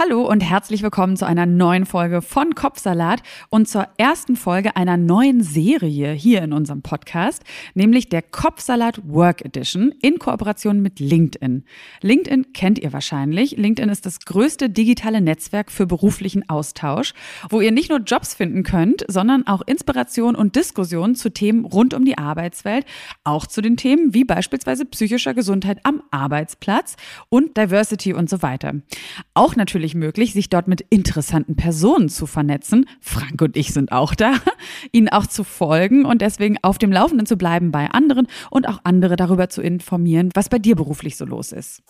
Hallo und herzlich willkommen zu einer neuen Folge von Kopfsalat und zur ersten Folge einer neuen Serie hier in unserem Podcast, nämlich der Kopfsalat Work Edition in Kooperation mit LinkedIn. LinkedIn kennt ihr wahrscheinlich. LinkedIn ist das größte digitale Netzwerk für beruflichen Austausch, wo ihr nicht nur Jobs finden könnt, sondern auch Inspiration und Diskussion zu Themen rund um die Arbeitswelt, auch zu den Themen wie beispielsweise psychischer Gesundheit am Arbeitsplatz und Diversity und so weiter. Auch natürlich natürlich möglich, sich dort mit interessanten Personen zu vernetzen. Frank und ich sind auch da, ihnen auch zu folgen und deswegen auf dem Laufenden zu bleiben bei anderen und auch andere darüber zu informieren, was bei dir beruflich so los ist.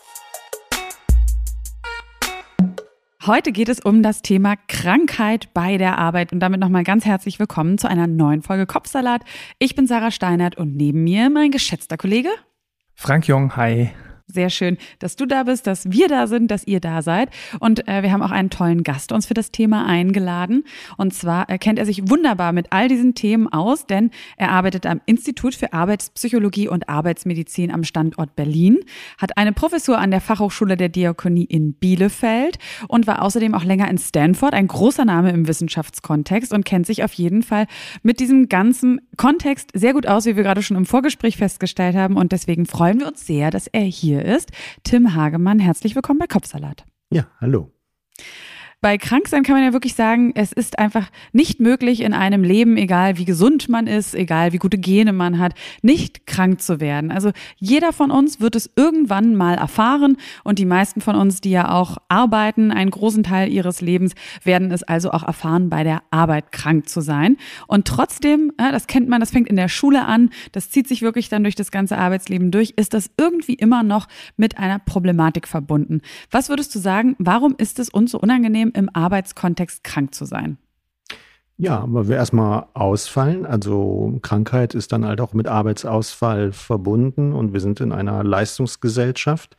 Heute geht es um das Thema Krankheit bei der Arbeit und damit nochmal ganz herzlich willkommen zu einer neuen Folge Kopfsalat. Ich bin Sarah Steinert und neben mir mein geschätzter Kollege Frank Jong, hi. Sehr schön, dass du da bist, dass wir da sind, dass ihr da seid. Und äh, wir haben auch einen tollen Gast uns für das Thema eingeladen. Und zwar äh, kennt er sich wunderbar mit all diesen Themen aus, denn er arbeitet am Institut für Arbeitspsychologie und Arbeitsmedizin am Standort Berlin, hat eine Professur an der Fachhochschule der Diakonie in Bielefeld und war außerdem auch länger in Stanford, ein großer Name im Wissenschaftskontext und kennt sich auf jeden Fall mit diesem ganzen Kontext sehr gut aus, wie wir gerade schon im Vorgespräch festgestellt haben. Und deswegen freuen wir uns sehr, dass er hier hier ist. Tim Hagemann, herzlich willkommen bei Kopfsalat. Ja, hallo. Bei Kranksein kann man ja wirklich sagen, es ist einfach nicht möglich in einem Leben, egal wie gesund man ist, egal wie gute Gene man hat, nicht krank zu werden. Also jeder von uns wird es irgendwann mal erfahren und die meisten von uns, die ja auch arbeiten, einen großen Teil ihres Lebens, werden es also auch erfahren, bei der Arbeit krank zu sein. Und trotzdem, das kennt man, das fängt in der Schule an, das zieht sich wirklich dann durch das ganze Arbeitsleben durch, ist das irgendwie immer noch mit einer Problematik verbunden. Was würdest du sagen, warum ist es uns so unangenehm, trotzdem im Arbeitskontext krank zu sein? Ja, aber wir erstmal ausfallen. Also Krankheit ist dann halt auch mit Arbeitsausfall verbunden und wir sind in einer Leistungsgesellschaft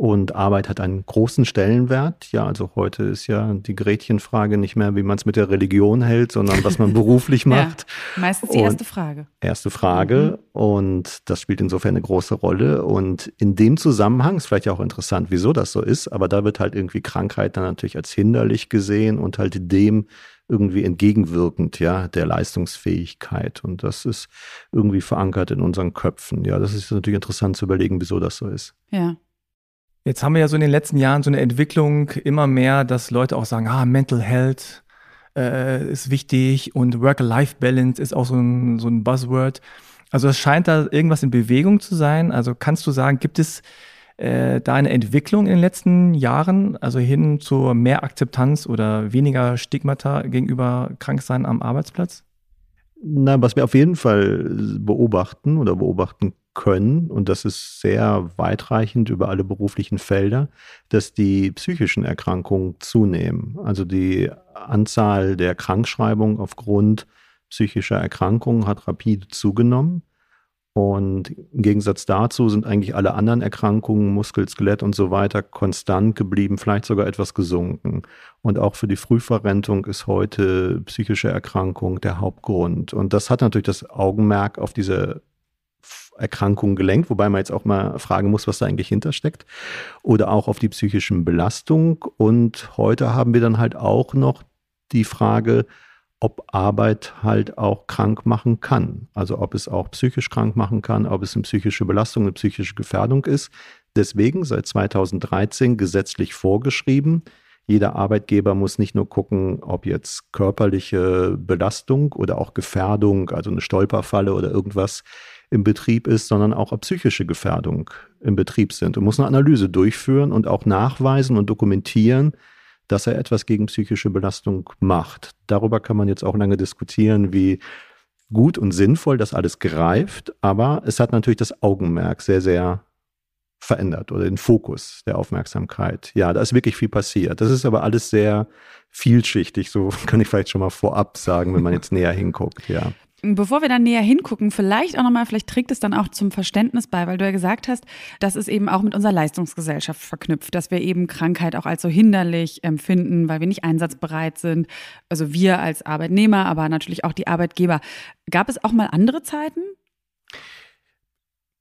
und Arbeit hat einen großen Stellenwert. Ja, also heute ist ja die Gretchenfrage nicht mehr, wie man es mit der Religion hält, sondern was man beruflich macht. ja, meistens die und erste Frage. Erste Frage. Mhm. Und das spielt insofern eine große Rolle. Und in dem Zusammenhang ist vielleicht auch interessant, wieso das so ist, aber da wird halt irgendwie Krankheit dann natürlich als hinderlich gesehen und halt dem irgendwie entgegenwirkend, ja, der Leistungsfähigkeit. Und das ist irgendwie verankert in unseren Köpfen. Ja, das ist natürlich interessant zu überlegen, wieso das so ist. Ja. Jetzt haben wir ja so in den letzten Jahren so eine Entwicklung immer mehr, dass Leute auch sagen, ah, Mental Health äh, ist wichtig und Work-Life-Balance ist auch so ein, so ein Buzzword. Also es scheint da irgendwas in Bewegung zu sein. Also kannst du sagen, gibt es äh, da eine Entwicklung in den letzten Jahren, also hin zu mehr Akzeptanz oder weniger Stigmata gegenüber Kranksein am Arbeitsplatz? Na, was wir auf jeden Fall beobachten oder beobachten können, und das ist sehr weitreichend über alle beruflichen Felder, dass die psychischen Erkrankungen zunehmen. Also die Anzahl der Krankschreibungen aufgrund psychischer Erkrankungen hat rapide zugenommen. Und im Gegensatz dazu sind eigentlich alle anderen Erkrankungen, Muskel, Skelett und so weiter, konstant geblieben, vielleicht sogar etwas gesunken. Und auch für die Frühverrentung ist heute psychische Erkrankung der Hauptgrund. Und das hat natürlich das Augenmerk auf diese Erkrankungen gelenkt, wobei man jetzt auch mal fragen muss, was da eigentlich hintersteckt. Oder auch auf die psychischen Belastungen. Und heute haben wir dann halt auch noch die Frage, ob Arbeit halt auch krank machen kann. Also ob es auch psychisch krank machen kann, ob es eine psychische Belastung, eine psychische Gefährdung ist. Deswegen seit 2013 gesetzlich vorgeschrieben, jeder Arbeitgeber muss nicht nur gucken, ob jetzt körperliche Belastung oder auch Gefährdung, also eine Stolperfalle oder irgendwas im Betrieb ist, sondern auch ob psychische Gefährdung im Betrieb sind und muss eine Analyse durchführen und auch nachweisen und dokumentieren, dass er etwas gegen psychische Belastung macht. Darüber kann man jetzt auch lange diskutieren, wie gut und sinnvoll das alles greift, aber es hat natürlich das Augenmerk sehr, sehr verändert oder den Fokus der Aufmerksamkeit. Ja, da ist wirklich viel passiert. Das ist aber alles sehr vielschichtig, so kann ich vielleicht schon mal vorab sagen, wenn man jetzt näher hinguckt, ja. Bevor wir dann näher hingucken, vielleicht auch nochmal, vielleicht trägt es dann auch zum Verständnis bei, weil du ja gesagt hast, das ist eben auch mit unserer Leistungsgesellschaft verknüpft, dass wir eben Krankheit auch als so hinderlich empfinden, weil wir nicht einsatzbereit sind. Also wir als Arbeitnehmer, aber natürlich auch die Arbeitgeber. Gab es auch mal andere Zeiten?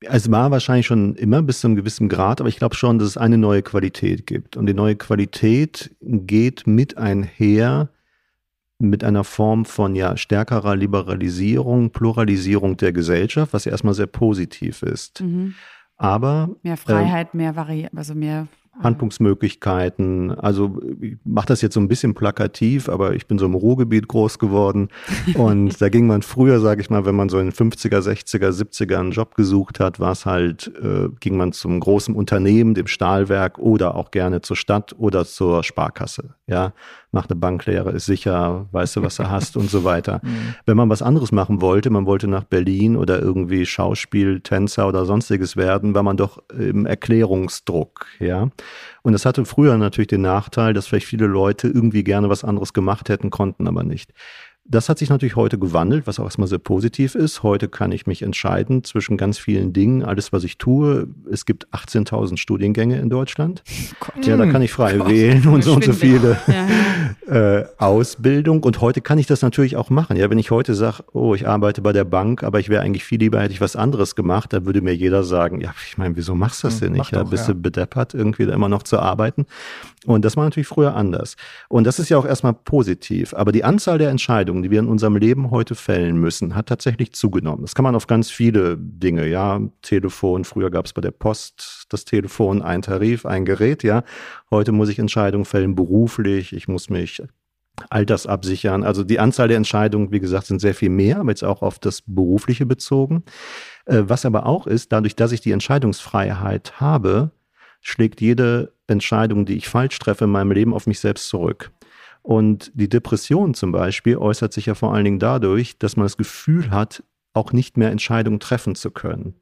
Es war wahrscheinlich schon immer bis zu einem gewissen Grad, aber ich glaube schon, dass es eine neue Qualität gibt. Und die neue Qualität geht mit einher mit einer Form von ja stärkerer Liberalisierung, Pluralisierung der Gesellschaft, was ja erstmal sehr positiv ist. Mhm. Aber mehr Freiheit, äh, mehr Vari also mehr Handlungsmöglichkeiten. Also ich mache das jetzt so ein bisschen plakativ, aber ich bin so im Ruhrgebiet groß geworden und da ging man früher, sage ich mal, wenn man so in 50er, 60er, 70er einen Job gesucht hat, war es halt, äh, ging man zum großen Unternehmen, dem Stahlwerk oder auch gerne zur Stadt oder zur Sparkasse. Ja, mach eine Banklehre, ist sicher, weißt du, was du hast und so weiter. Mhm. Wenn man was anderes machen wollte, man wollte nach Berlin oder irgendwie Schauspiel, Tänzer oder sonstiges werden, war man doch im Erklärungsdruck, ja. Und das hatte früher natürlich den Nachteil, dass vielleicht viele Leute irgendwie gerne was anderes gemacht hätten, konnten aber nicht. Das hat sich natürlich heute gewandelt, was auch erstmal sehr positiv ist. Heute kann ich mich entscheiden zwischen ganz vielen Dingen, alles, was ich tue. Es gibt 18.000 Studiengänge in Deutschland. Oh ja, da kann ich frei Gott, wählen und so und so viele ja. äh, Ausbildung. Und heute kann ich das natürlich auch machen. Ja, wenn ich heute sage, oh, ich arbeite bei der Bank, aber ich wäre eigentlich viel lieber, hätte ich was anderes gemacht, dann würde mir jeder sagen, ja, ich meine, wieso machst du das hm, denn nicht? Ja, bist ja. du bedeppert, irgendwie da immer noch zu arbeiten. Und das war natürlich früher anders. Und das ist ja auch erstmal positiv. Aber die Anzahl der Entscheidungen, die wir in unserem Leben heute fällen müssen, hat tatsächlich zugenommen. Das kann man auf ganz viele Dinge, ja. Telefon, früher gab es bei der Post das Telefon, ein Tarif, ein Gerät, ja. Heute muss ich Entscheidungen fällen beruflich, ich muss mich altersabsichern. Also die Anzahl der Entscheidungen, wie gesagt, sind sehr viel mehr, aber jetzt auch auf das Berufliche bezogen. Äh, was aber auch ist, dadurch, dass ich die Entscheidungsfreiheit habe, schlägt jede Entscheidung, die ich falsch treffe in meinem Leben, auf mich selbst zurück. Und die Depression zum Beispiel äußert sich ja vor allen Dingen dadurch, dass man das Gefühl hat, auch nicht mehr Entscheidungen treffen zu können.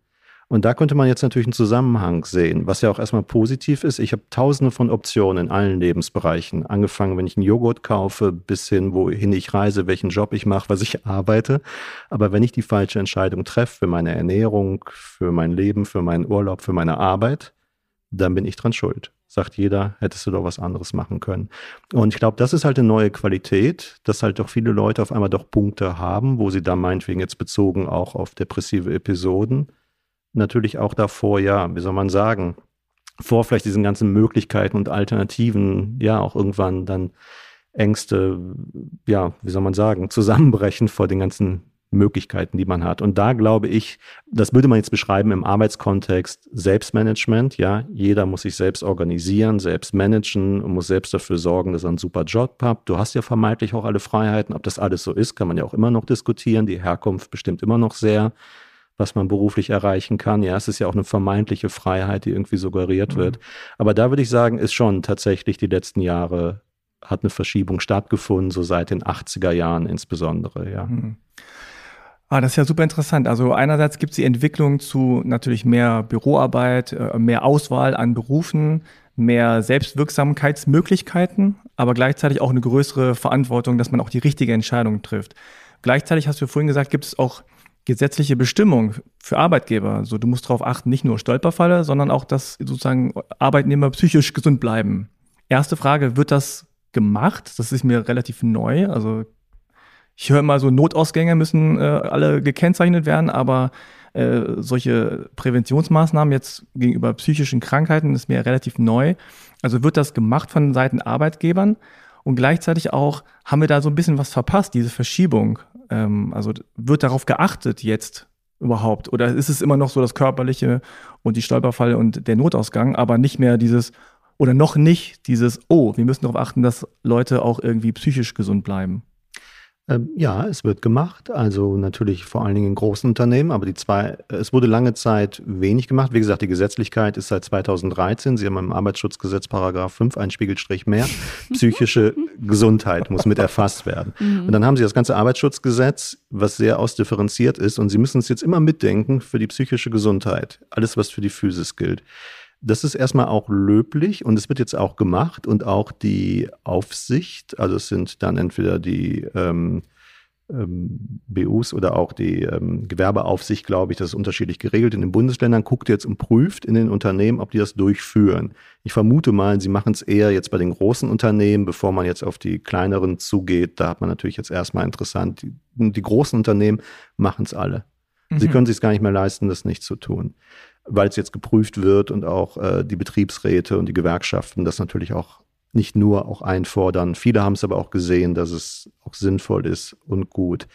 Und da könnte man jetzt natürlich einen Zusammenhang sehen, was ja auch erstmal positiv ist. Ich habe tausende von Optionen in allen Lebensbereichen. Angefangen, wenn ich einen Joghurt kaufe, bis hin, wohin ich reise, welchen Job ich mache, was ich arbeite. Aber wenn ich die falsche Entscheidung treffe für meine Ernährung, für mein Leben, für meinen Urlaub, für meine Arbeit, dann bin ich dran schuld. Sagt jeder, hättest du doch was anderes machen können. Und ich glaube, das ist halt eine neue Qualität, dass halt doch viele Leute auf einmal doch Punkte haben, wo sie da meinetwegen jetzt bezogen auch auf depressive Episoden, natürlich auch davor, ja, wie soll man sagen, vor vielleicht diesen ganzen Möglichkeiten und Alternativen, ja, auch irgendwann dann Ängste, ja, wie soll man sagen, zusammenbrechen vor den ganzen Möglichkeiten, die man hat. Und da glaube ich, das würde man jetzt beschreiben im Arbeitskontext Selbstmanagement. Ja, jeder muss sich selbst organisieren, selbst managen und muss selbst dafür sorgen, dass er einen super Job hat. Du hast ja vermeintlich auch alle Freiheiten. Ob das alles so ist, kann man ja auch immer noch diskutieren. Die Herkunft bestimmt immer noch sehr, was man beruflich erreichen kann. Ja, es ist ja auch eine vermeintliche Freiheit, die irgendwie suggeriert mhm. wird. Aber da würde ich sagen, ist schon tatsächlich die letzten Jahre hat eine Verschiebung stattgefunden, so seit den 80er Jahren insbesondere, ja. Mhm. Ah, das ist ja super interessant. Also einerseits gibt es die Entwicklung zu natürlich mehr Büroarbeit, äh, mehr Auswahl an Berufen, mehr Selbstwirksamkeitsmöglichkeiten, aber gleichzeitig auch eine größere Verantwortung, dass man auch die richtige Entscheidung trifft. Gleichzeitig hast du vorhin gesagt, gibt es auch gesetzliche Bestimmungen für Arbeitgeber. Also du musst darauf achten, nicht nur Stolperfalle, sondern auch, dass sozusagen Arbeitnehmer psychisch gesund bleiben. Erste Frage, wird das gemacht? Das ist mir relativ neu. Also ich höre immer so, Notausgänge müssen äh, alle gekennzeichnet werden, aber äh, solche Präventionsmaßnahmen jetzt gegenüber psychischen Krankheiten ist mir relativ neu. Also wird das gemacht von Seiten Arbeitgebern und gleichzeitig auch haben wir da so ein bisschen was verpasst, diese Verschiebung. Ähm, also wird darauf geachtet jetzt überhaupt? Oder ist es immer noch so das Körperliche und die Stolperfalle und der Notausgang, aber nicht mehr dieses oder noch nicht dieses, oh, wir müssen darauf achten, dass Leute auch irgendwie psychisch gesund bleiben? Ähm, ja, es wird gemacht. Also natürlich vor allen Dingen in großen Unternehmen, aber die zwei, es wurde lange Zeit wenig gemacht. Wie gesagt, die Gesetzlichkeit ist seit 2013. Sie haben im Arbeitsschutzgesetz Paragraph 5 einen Spiegelstrich mehr. Psychische Gesundheit muss mit erfasst werden. Mhm. Und dann haben Sie das ganze Arbeitsschutzgesetz, was sehr ausdifferenziert ist. Und Sie müssen es jetzt immer mitdenken für die psychische Gesundheit. Alles, was für die Physis gilt. Das ist erstmal auch löblich und es wird jetzt auch gemacht und auch die Aufsicht, also es sind dann entweder die, ähm, ähm, BUs oder auch die ähm, Gewerbeaufsicht, glaube ich, das ist unterschiedlich geregelt in den Bundesländern, guckt jetzt und prüft in den Unternehmen, ob die das durchführen. Ich vermute mal, sie machen es eher jetzt bei den großen Unternehmen, bevor man jetzt auf die kleineren zugeht. Da hat man natürlich jetzt erstmal interessant, die, die großen Unternehmen machen es alle. Mhm. Sie können sich gar nicht mehr leisten, das nicht zu tun, weil es jetzt geprüft wird und auch äh, die Betriebsräte und die Gewerkschaften das natürlich auch nicht nur auch einfordern. Viele haben es aber auch gesehen, dass es auch sinnvoll ist und gut.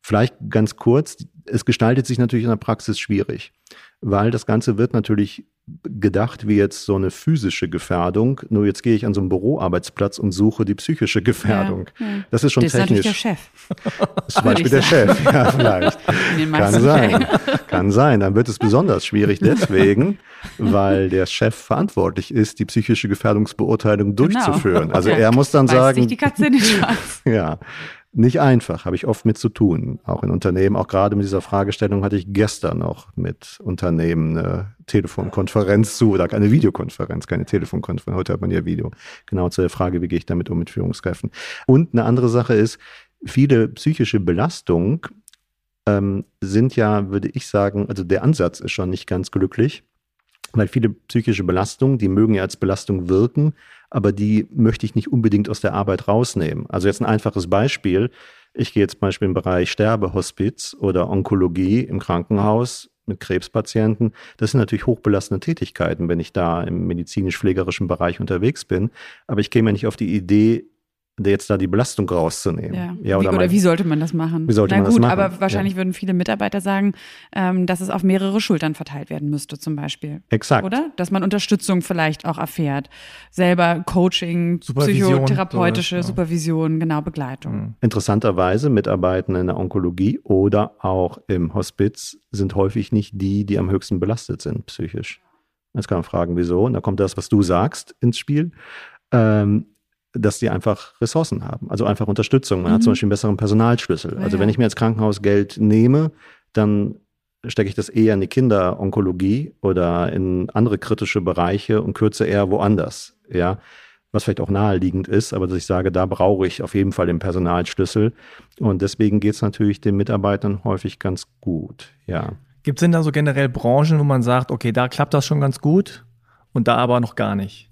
Vielleicht ganz kurz, es gestaltet sich natürlich in der Praxis schwierig, weil das Ganze wird natürlich gedacht wie jetzt so eine physische Gefährdung. Nur jetzt gehe ich an so einen Büroarbeitsplatz und suche die psychische Gefährdung. Ja, ja. Das ist schon das technisch. Das ist der Chef. Zum Beispiel der Chef, ja, vielleicht. Kann sein. Kann sein. Dann wird es besonders schwierig deswegen, weil der Chef verantwortlich ist, die psychische Gefährdungsbeurteilung genau. durchzuführen. Genau. Also er muss dann Beißt sagen. Sich die Katze Schwanz. ja nicht einfach, habe ich oft mit zu tun, auch in Unternehmen. Auch gerade mit dieser Fragestellung hatte ich gestern noch mit Unternehmen eine Telefonkonferenz zu oder eine Videokonferenz, keine Telefonkonferenz. Heute hat man ja Video. Genau zu der Frage, wie gehe ich damit um mit Führungskräften. Und eine andere Sache ist, viele psychische Belastungen ähm, sind ja, würde ich sagen, also der Ansatz ist schon nicht ganz glücklich, weil viele psychische Belastungen, die mögen ja als Belastung wirken, aber die möchte ich nicht unbedingt aus der Arbeit rausnehmen. Also jetzt ein einfaches Beispiel. Ich gehe jetzt zum Beispiel im Bereich Sterbehospiz oder Onkologie im Krankenhaus mit Krebspatienten. Das sind natürlich hochbelastende Tätigkeiten, wenn ich da im medizinisch-pflegerischen Bereich unterwegs bin. Aber ich käme ja nicht auf die Idee, jetzt da die Belastung rauszunehmen. Ja. ja oder, wie, oder wie sollte man das machen? Wie sollte Na man gut, das machen? aber wahrscheinlich ja. würden viele Mitarbeiter sagen, ähm, dass es auf mehrere Schultern verteilt werden müsste, zum Beispiel. Exakt. Oder? Dass man Unterstützung vielleicht auch erfährt. Selber Coaching, psychotherapeutische sowas, ja. Supervision, genau, Begleitung. Mhm. Interessanterweise, Mitarbeitende in der Onkologie oder auch im Hospiz sind häufig nicht die, die am höchsten belastet sind, psychisch. Jetzt kann man fragen, wieso? Und da kommt das, was du sagst, ins Spiel. Ähm, dass die einfach Ressourcen haben, also einfach Unterstützung. Man mhm. hat zum mhm. Beispiel einen besseren Personalschlüssel. Also wenn ich mir als Krankenhaus Geld nehme, dann stecke ich das eher in die Kinderonkologie oder in andere kritische Bereiche und kürze eher woanders. Ja, was vielleicht auch naheliegend ist, aber dass ich sage, da brauche ich auf jeden Fall den Personalschlüssel. Und deswegen geht es natürlich den Mitarbeitern häufig ganz gut. Ja. Gibt es denn da so generell Branchen, wo man sagt, okay, da klappt das schon ganz gut und da aber noch gar nicht?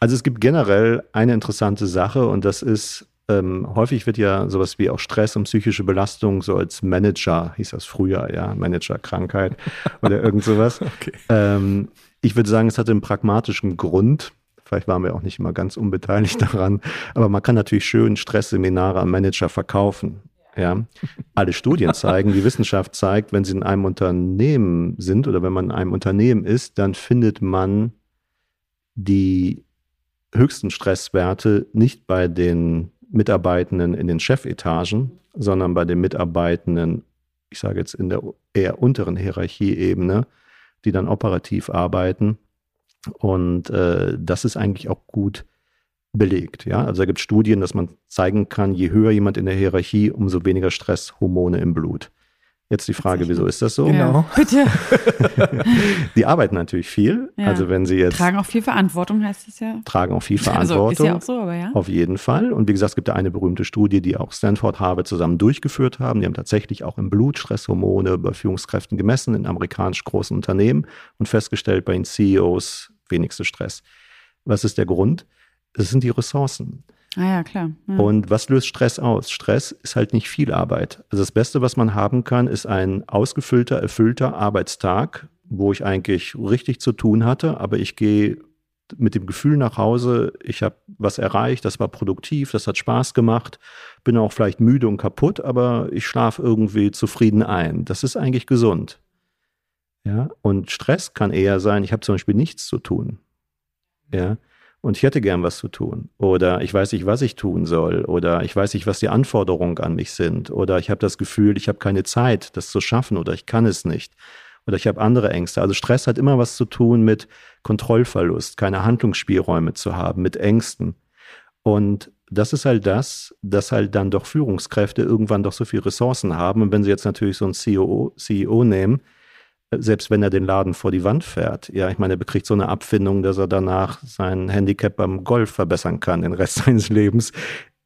Also es gibt generell eine interessante Sache und das ist, ähm, häufig wird ja sowas wie auch Stress und psychische Belastung so als Manager, hieß das früher, ja, Managerkrankheit oder irgend sowas. Okay. Ähm, ich würde sagen, es hatte einen pragmatischen Grund. Vielleicht waren wir auch nicht immer ganz unbeteiligt daran, aber man kann natürlich schön Stressseminare am Manager verkaufen. Ja, alle Studien zeigen, die Wissenschaft zeigt, wenn sie in einem Unternehmen sind oder wenn man in einem Unternehmen ist, dann findet man die höchsten Stresswerte nicht bei den Mitarbeitenden in den Chefetagen, sondern bei den Mitarbeitenden, ich sage jetzt in der eher unteren Hierarchieebene, die dann operativ arbeiten. Und äh, das ist eigentlich auch gut belegt. Ja? Also da gibt es Studien, dass man zeigen kann, je höher jemand in der Hierarchie, umso weniger Stresshormone im Blut. Jetzt die Frage, wieso ist das so? Genau. Bitte. die arbeiten natürlich viel. Ja. Also wenn sie jetzt. Tragen auch viel Verantwortung, heißt es ja. Tragen auch viel Verantwortung. Also ist ja auch so, aber ja. Auf jeden Fall. Und wie gesagt, es gibt da eine berühmte Studie, die auch Stanford Harvard zusammen durchgeführt haben. Die haben tatsächlich auch im Blut Stresshormone bei Führungskräften gemessen in amerikanisch großen Unternehmen und festgestellt bei den CEOs wenigste Stress. Was ist der Grund? Das sind die Ressourcen. Ah ja, klar. Ja. Und was löst Stress aus? Stress ist halt nicht viel Arbeit. Also das Beste, was man haben kann, ist ein ausgefüllter, erfüllter Arbeitstag, wo ich eigentlich richtig zu tun hatte, aber ich gehe mit dem Gefühl nach Hause, ich habe was erreicht, das war produktiv, das hat Spaß gemacht, bin auch vielleicht müde und kaputt, aber ich schlafe irgendwie zufrieden ein. Das ist eigentlich gesund. Ja, und Stress kann eher sein, ich habe zum Beispiel nichts zu tun. Ja, und ich hätte gern was zu tun. Oder ich weiß nicht, was ich tun soll. Oder ich weiß nicht, was die Anforderungen an mich sind. Oder ich habe das Gefühl, ich habe keine Zeit, das zu schaffen. Oder ich kann es nicht. Oder ich habe andere Ängste. Also Stress hat immer was zu tun mit Kontrollverlust, keine Handlungsspielräume zu haben, mit Ängsten. Und das ist halt das, dass halt dann doch Führungskräfte irgendwann doch so viele Ressourcen haben. Und wenn sie jetzt natürlich so einen CEO, CEO nehmen, selbst wenn er den Laden vor die Wand fährt. Ja, ich meine, er bekriegt so eine Abfindung, dass er danach sein Handicap beim Golf verbessern kann, den Rest seines Lebens.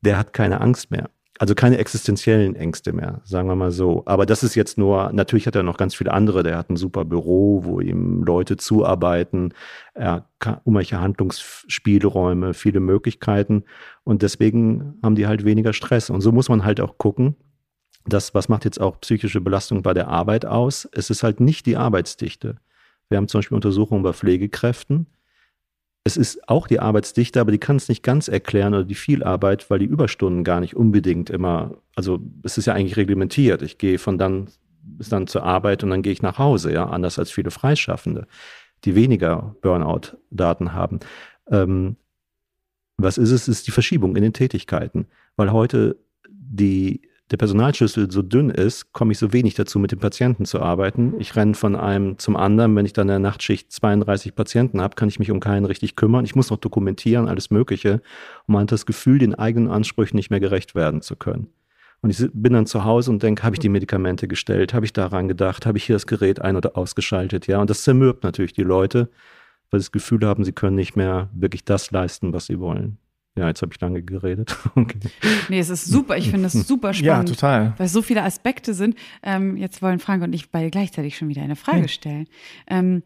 Der hat keine Angst mehr. also keine existenziellen Ängste mehr, sagen wir mal so. Aber das ist jetzt nur, natürlich hat er noch ganz viele andere. Der hat ein super Büro, wo ihm Leute zuarbeiten. Er kann irgendwelche Handlungsspielräume, viele Möglichkeiten. Und deswegen haben die halt weniger Stress. Und so muss man halt auch gucken, das, was macht jetzt auch psychische Belastung bei der Arbeit aus? Es ist halt nicht die Arbeitsdichte. Wir haben zum Beispiel Untersuchungen bei Pflegekräften es ist auch die Arbeitsdichte, aber die kann es nicht ganz erklären oder die Vielarbeit, weil die Überstunden gar nicht unbedingt immer, also es ist ja eigentlich reglementiert. Ich gehe von dann bis dann zur Arbeit und dann gehe ich nach Hause, ja, anders als viele Freischaffende, die weniger Burnout-Daten haben. Ähm, was ist es? Es ist die Verschiebung in den Tätigkeiten, weil heute die der Personalschlüssel so dünn ist, komme ich so wenig dazu, mit dem Patienten zu arbeiten. Ich renne von einem zum anderen. Wenn ich dann in der Nachtschicht 32 Patienten habe, kann ich mich um keinen richtig kümmern. Ich muss noch dokumentieren, alles Mögliche. Und man hat das Gefühl, den eigenen Ansprüchen nicht mehr gerecht werden zu können. Und ich bin dann zu Hause und denke, habe ich die Medikamente gestellt? Habe ich daran gedacht? Habe ich hier das Gerät ein- oder ausgeschaltet? Ja, und das zermürbt natürlich die Leute, weil sie das Gefühl haben, sie können nicht mehr wirklich das leisten, was sie wollen. Ja, jetzt habe ich lange geredet. Okay. Nee, es ist super. Ich finde es super spannend. Ja, total. Weil es so viele Aspekte sind. Ähm, jetzt wollen Frank und ich beide gleichzeitig schon wieder eine Frage stellen. Ähm,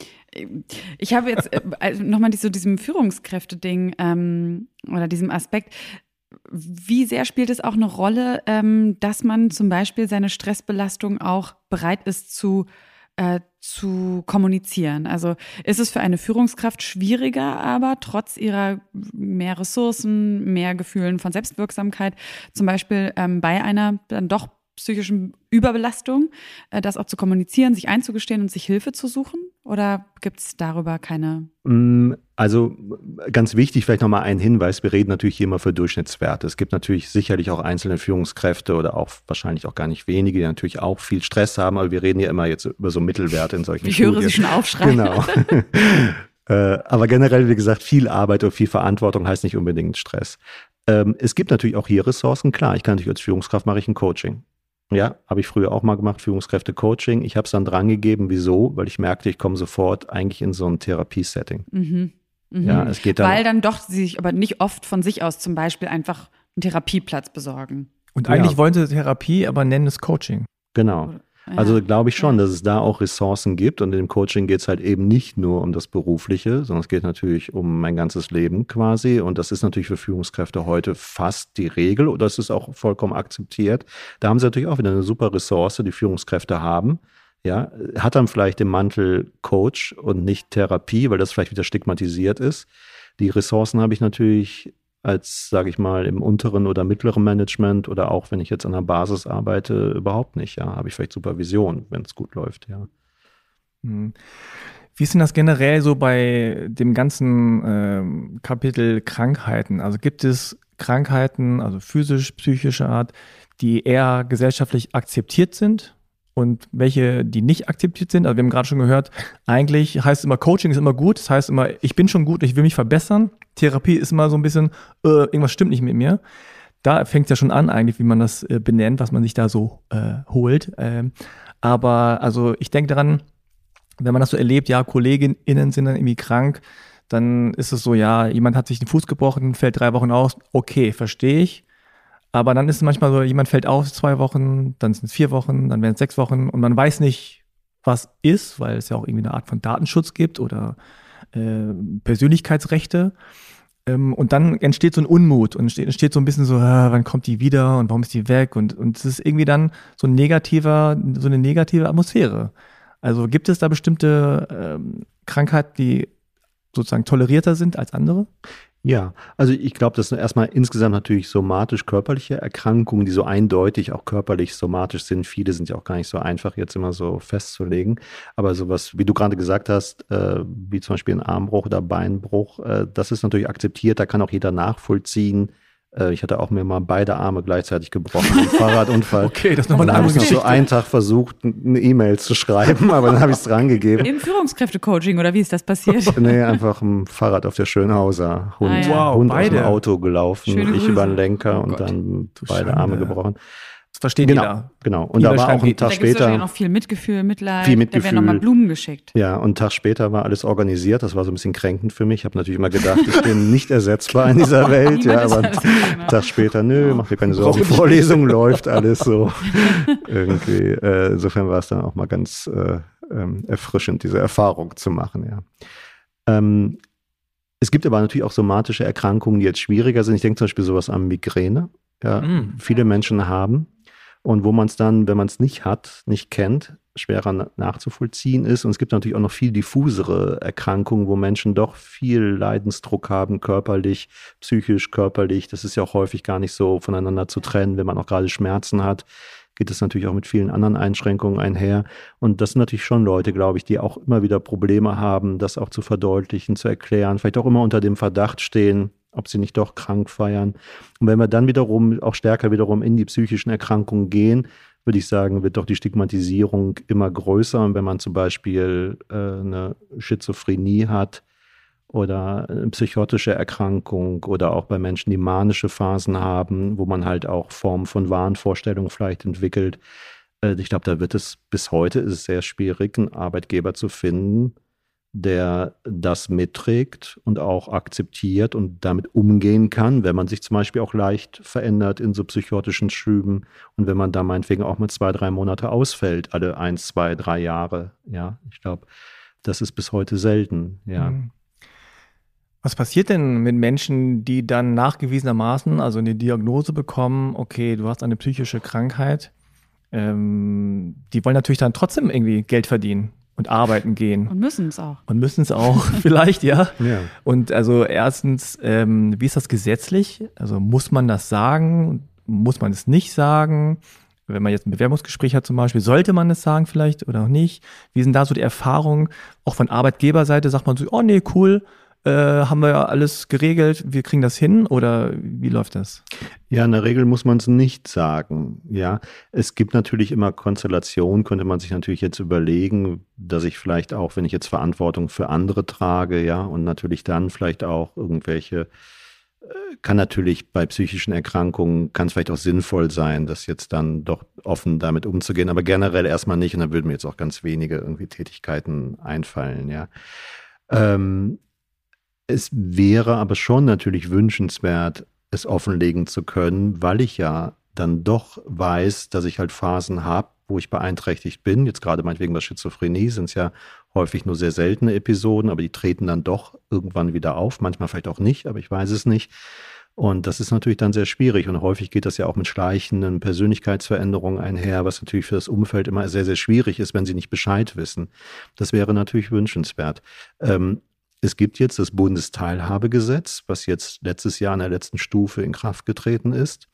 ich habe jetzt äh, also nochmal so diesem Führungskräfte-Ding ähm, oder diesem Aspekt. Wie sehr spielt es auch eine Rolle, ähm, dass man zum Beispiel seine Stressbelastung auch bereit ist zu äh, zu kommunizieren. Also ist es für eine Führungskraft schwieriger, aber trotz ihrer mehr Ressourcen, mehr Gefühlen von Selbstwirksamkeit, zum Beispiel ähm, bei einer dann doch psychischen Überbelastung, äh, das auch zu kommunizieren, sich einzugestehen und sich Hilfe zu suchen? Oder gibt es darüber keine? Mm, also ganz wichtig, vielleicht nochmal ein Hinweis. Wir reden natürlich hier immer für Durchschnittswerte. Es gibt natürlich sicherlich auch einzelne Führungskräfte oder auch wahrscheinlich auch gar nicht wenige, die natürlich auch viel Stress haben, aber wir reden ja immer jetzt über so Mittelwerte in solchen Ich Studien. höre Sie schon aufschreien. Genau. Äh, aber generell, wie gesagt, viel Arbeit und viel Verantwortung heißt nicht unbedingt Stress. Ähm, es gibt natürlich auch hier Ressourcen. Klar, ich kann natürlich als Führungskraft mache ich ein Coaching. Ja, habe ich früher auch mal gemacht, Führungskräfte-Coaching. Ich habe es dann drangegeben. Wieso? Weil ich merkte, ich komme sofort eigentlich in so ein Therapiesetting. Mhm. Mhm. Ja, es geht dann. Weil dann doch sie sich aber nicht oft von sich aus zum Beispiel einfach einen Therapieplatz besorgen. Und eigentlich Ja. wollen sie Therapie, aber nennen es Coaching. Genau. Also glaube ich schon, dass es da auch Ressourcen gibt und im Coaching geht es halt eben nicht nur um das Berufliche, sondern es geht natürlich um mein ganzes Leben quasi und das ist natürlich für Führungskräfte heute fast die Regel oder es ist auch vollkommen akzeptiert. Da haben sie natürlich auch wieder eine super Ressource, die Führungskräfte haben. Ja, hat dann vielleicht den Mantel Coach und nicht Therapie, weil das vielleicht wieder stigmatisiert ist. Die Ressourcen habe ich natürlich als, sage ich mal, im unteren oder mittleren Management oder auch wenn ich jetzt an der Basis arbeite, überhaupt nicht. Ja, habe ich vielleicht Supervision, wenn es gut läuft. Ja. Hm. Wie ist denn das generell so bei dem ganzen ähm, Kapitel Krankheiten? Also gibt es Krankheiten, also physisch, psychische Art, die eher gesellschaftlich akzeptiert sind und welche, die nicht akzeptiert sind? Also wir haben gerade schon gehört, eigentlich heißt es immer, Coaching ist immer gut. Das heißt immer, ich bin schon gut, ich will mich verbessern. Therapie ist immer so ein bisschen, äh, irgendwas stimmt nicht mit mir. Da fängt es ja schon an eigentlich, wie man das äh, benennt, was man sich da so äh, holt. Ähm, aber also ich denke daran, wenn man das so erlebt, ja, KollegInnen sind dann irgendwie krank, dann ist es so, ja, jemand hat sich den Fuß gebrochen, fällt drei Wochen aus, okay, verstehe ich. Aber dann ist es manchmal so, jemand fällt aus zwei Wochen, dann sind es vier Wochen, dann werden es sechs Wochen und man weiß nicht, was ist, weil es ja auch irgendwie eine Art von Datenschutz gibt oder äh, Persönlichkeitsrechte. Ähm, und dann entsteht so ein Unmut und entsteht, entsteht so ein bisschen so, ah, wann kommt die wieder und warum ist die weg? Und, und es ist irgendwie dann so ein negativer, so eine negative Atmosphäre. Also gibt es da bestimmte ähm, Krankheiten, die sozusagen tolerierter sind als andere? Ja, also ich glaube, das sind erstmal insgesamt natürlich somatisch-körperliche Erkrankungen, die so eindeutig auch körperlich somatisch sind. Viele sind ja auch gar nicht so einfach jetzt immer so festzulegen. Aber sowas, wie du gerade gesagt hast, äh, wie zum Beispiel ein Armbruch oder Beinbruch, äh, das ist natürlich akzeptiert. Da kann auch jeder nachvollziehen. Äh, ich hatte auch mir mal beide Arme gleichzeitig gebrochen im Fahrradunfall. Okay, das ist Und nochmal dann eine habe andere ich noch so Geschichte. einen Tag versucht, eine E-Mail zu schreiben, aber dann habe ich es dran gegeben. Im Führungskräftecoaching oder wie ist das passiert? Nee, einfach ein Fahrrad auf der Schönhauser. Hund, Ah, ja. Wow, Hund aus beide. dem Auto gelaufen, Schöne ich Grüße. über den Lenker Oh und Gott, dann beide Schande. Arme gebrochen. Das versteht genau, jeder. Genau. Und da war auch ein Tag da später. Da noch viel Mitgefühl, Mitleid. Viel Mitgefühl. Da werden nochmal Blumen geschickt. Ja, und einen Tag später war alles organisiert. Das war so ein bisschen kränkend für mich. Ich habe natürlich immer gedacht, ich bin nicht ersetzbar in dieser Welt. ja, aber einen Tag später, nö, mach dir keine Sorgen. Die Vorlesung läuft alles so. Irgendwie. Äh, insofern war es dann auch mal ganz äh, ähm, erfrischend, diese Erfahrung zu machen, ja. Ähm, es gibt aber natürlich auch somatische Erkrankungen, die jetzt schwieriger sind. Ich denke zum Beispiel sowas an Migräne. Ja, mm. Viele Menschen haben und wo man es dann, wenn man es nicht hat, nicht kennt, schwerer nachzuvollziehen ist. Und es gibt natürlich auch noch viel diffusere Erkrankungen, wo Menschen doch viel Leidensdruck haben, körperlich, psychisch, körperlich. Das ist ja auch häufig gar nicht so voneinander zu trennen, wenn man auch gerade Schmerzen hat geht es natürlich auch mit vielen anderen Einschränkungen einher. Und das sind natürlich schon Leute, glaube ich, die auch immer wieder Probleme haben, das auch zu verdeutlichen, zu erklären, vielleicht auch immer unter dem Verdacht stehen, ob sie nicht doch krank feiern. Und wenn wir dann wiederum auch stärker wiederum in die psychischen Erkrankungen gehen, würde ich sagen, wird doch die Stigmatisierung immer größer. Und wenn man zum Beispiel äh, eine Schizophrenie hat oder eine psychotische Erkrankung oder auch bei Menschen, die manische Phasen haben, wo man halt auch Formen von Wahnvorstellungen vielleicht entwickelt, äh, ich glaube, da wird es bis heute ist es sehr schwierig, einen Arbeitgeber zu finden, der das mitträgt und auch akzeptiert und damit umgehen kann, wenn man sich zum Beispiel auch leicht verändert in so psychotischen Schüben und wenn man da meinetwegen auch mal zwei, drei Monate ausfällt, alle eins, zwei, drei Jahre. Ja, ich glaube, das ist bis heute selten. Ja. Mhm. Was passiert denn mit Menschen, die dann nachgewiesenermaßen, also eine Diagnose bekommen, okay, du hast eine psychische Krankheit, ähm, die wollen natürlich dann trotzdem irgendwie Geld verdienen und arbeiten gehen. Und müssen es auch. Und müssen es auch, vielleicht, ja. ja. Und also erstens, ähm, wie ist das gesetzlich? Also muss man das sagen? Muss man es nicht sagen? Wenn man jetzt ein Bewerbungsgespräch hat zum Beispiel, sollte man es sagen vielleicht oder auch nicht? Wie sind da so die Erfahrungen? Auch von Arbeitgeberseite sagt man so, oh nee, cool, äh, haben wir ja alles geregelt, wir kriegen das hin oder wie läuft das? Ja, in der Regel muss man es nicht sagen. Ja, es gibt natürlich immer Konstellationen, könnte man sich natürlich jetzt überlegen, dass ich vielleicht auch, wenn ich jetzt Verantwortung für andere trage, ja, und natürlich dann vielleicht auch irgendwelche äh, kann natürlich bei psychischen Erkrankungen, kann es vielleicht auch sinnvoll sein, das jetzt dann doch offen damit umzugehen, aber generell erstmal nicht und dann würden mir jetzt auch ganz wenige irgendwie Tätigkeiten einfallen, ja. Ähm, es wäre aber schon natürlich wünschenswert, es offenlegen zu können, weil ich ja dann doch weiß, dass ich halt Phasen habe, wo ich beeinträchtigt bin. Jetzt gerade meinetwegen bei Schizophrenie sind es ja häufig nur sehr seltene Episoden, aber die treten dann doch irgendwann wieder auf, manchmal vielleicht auch nicht, aber ich weiß es nicht. Und das ist natürlich dann sehr schwierig und häufig geht das ja auch mit schleichenden Persönlichkeitsveränderungen einher, was natürlich für das Umfeld immer sehr, sehr schwierig ist, wenn sie nicht Bescheid wissen. Das wäre natürlich wünschenswert. Ähm, es gibt jetzt das Bundesteilhabegesetz, was jetzt letztes Jahr in der letzten Stufe in Kraft getreten ist.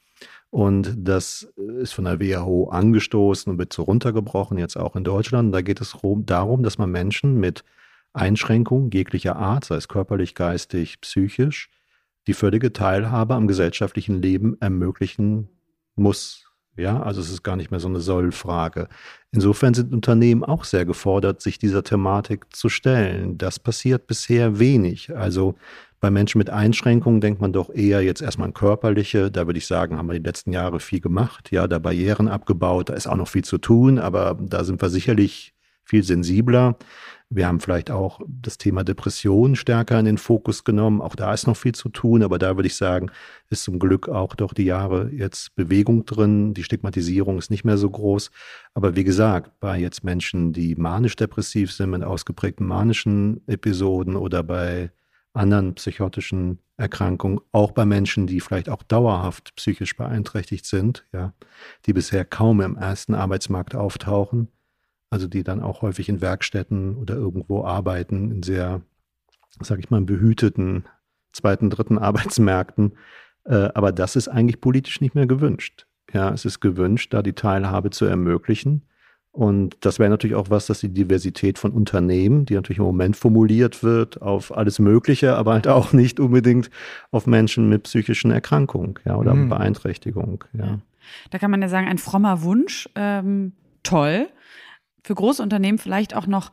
Und das ist von der WHO angestoßen und wird so runtergebrochen, jetzt auch in Deutschland. Da geht es darum, dass man Menschen mit Einschränkungen jeglicher Art, sei es körperlich, geistig, psychisch, die völlige Teilhabe am gesellschaftlichen Leben ermöglichen muss. Ja, also es ist gar nicht mehr so eine Sollfrage. Insofern sind Unternehmen auch sehr gefordert, sich dieser Thematik zu stellen. Das passiert bisher wenig. Also bei Menschen mit Einschränkungen denkt man doch eher jetzt erstmal an körperliche. Da würde ich sagen, haben wir die letzten Jahre viel gemacht. Ja, da Barrieren abgebaut. Da ist auch noch viel zu tun, aber da sind wir sicherlich viel sensibler. Wir haben vielleicht auch das Thema Depression stärker in den Fokus genommen. Auch da ist noch viel zu tun, aber da würde ich sagen, ist zum Glück auch doch die Jahre jetzt Bewegung drin. Die Stigmatisierung ist nicht mehr so groß. Aber wie gesagt, bei jetzt Menschen, die manisch-depressiv sind, mit ausgeprägten manischen Episoden oder bei anderen psychotischen Erkrankungen, auch bei Menschen, die vielleicht auch dauerhaft psychisch beeinträchtigt sind, ja, die bisher kaum im ersten Arbeitsmarkt auftauchen, also die dann auch häufig in Werkstätten oder irgendwo arbeiten, in sehr, sag ich mal, behüteten zweiten, dritten Arbeitsmärkten. Äh, aber das ist eigentlich politisch nicht mehr gewünscht. Ja, es ist gewünscht, da die Teilhabe zu ermöglichen. Und das wäre natürlich auch was, dass die Diversität von Unternehmen, die natürlich im Moment formuliert wird auf alles Mögliche, aber halt auch nicht unbedingt auf Menschen mit psychischen Erkrankungen ja, oder mhm. Beeinträchtigung. Ja. Da kann man ja sagen, ein frommer Wunsch, ähm, toll für große Unternehmen vielleicht auch noch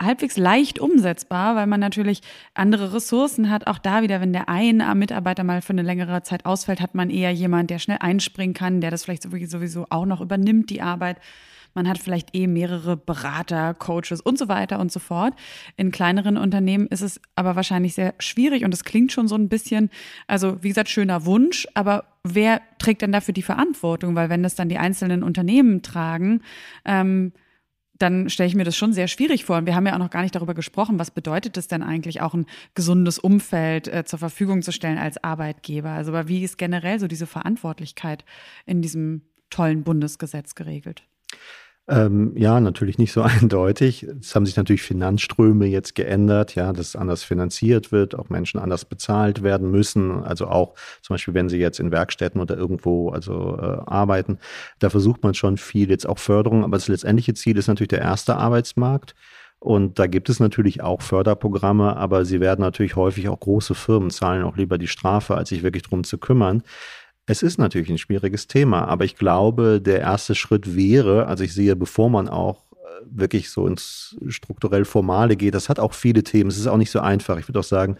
halbwegs leicht umsetzbar, weil man natürlich andere Ressourcen hat. Auch da wieder, wenn der eine Mitarbeiter mal für eine längere Zeit ausfällt, hat man eher jemand, der schnell einspringen kann, der das vielleicht sowieso auch noch übernimmt, die Arbeit. Man hat vielleicht eh mehrere Berater, Coaches und so weiter und so fort. In kleineren Unternehmen ist es aber wahrscheinlich sehr schwierig und es klingt schon so ein bisschen, also wie gesagt, schöner Wunsch, aber wer trägt denn dafür die Verantwortung? Weil wenn das dann die einzelnen Unternehmen tragen, ähm, dann stelle ich mir das schon sehr schwierig vor. Und wir haben ja auch noch gar nicht darüber gesprochen, was bedeutet es denn eigentlich, auch ein gesundes Umfeld äh, zur Verfügung zu stellen als Arbeitgeber? Also wie ist generell so diese Verantwortlichkeit in diesem tollen Bundesgesetz geregelt? Ähm, ja, natürlich nicht so eindeutig. Es haben sich natürlich Finanzströme jetzt geändert, ja, dass anders finanziert wird, auch Menschen anders bezahlt werden müssen. Also auch zum Beispiel, wenn sie jetzt in Werkstätten oder irgendwo also äh, arbeiten, da versucht man schon viel jetzt auch Förderung. Aber das letztendliche Ziel ist natürlich der erste Arbeitsmarkt. Und da gibt es natürlich auch Förderprogramme, aber sie werden natürlich häufig auch große Firmen zahlen auch lieber die Strafe, als sich wirklich drum zu kümmern. Es ist natürlich ein schwieriges Thema, aber ich glaube, der erste Schritt wäre, also ich sehe, bevor man auch äh, wirklich so ins strukturell Formale geht, das hat auch viele Themen. Es ist auch nicht so einfach. Ich würde auch sagen,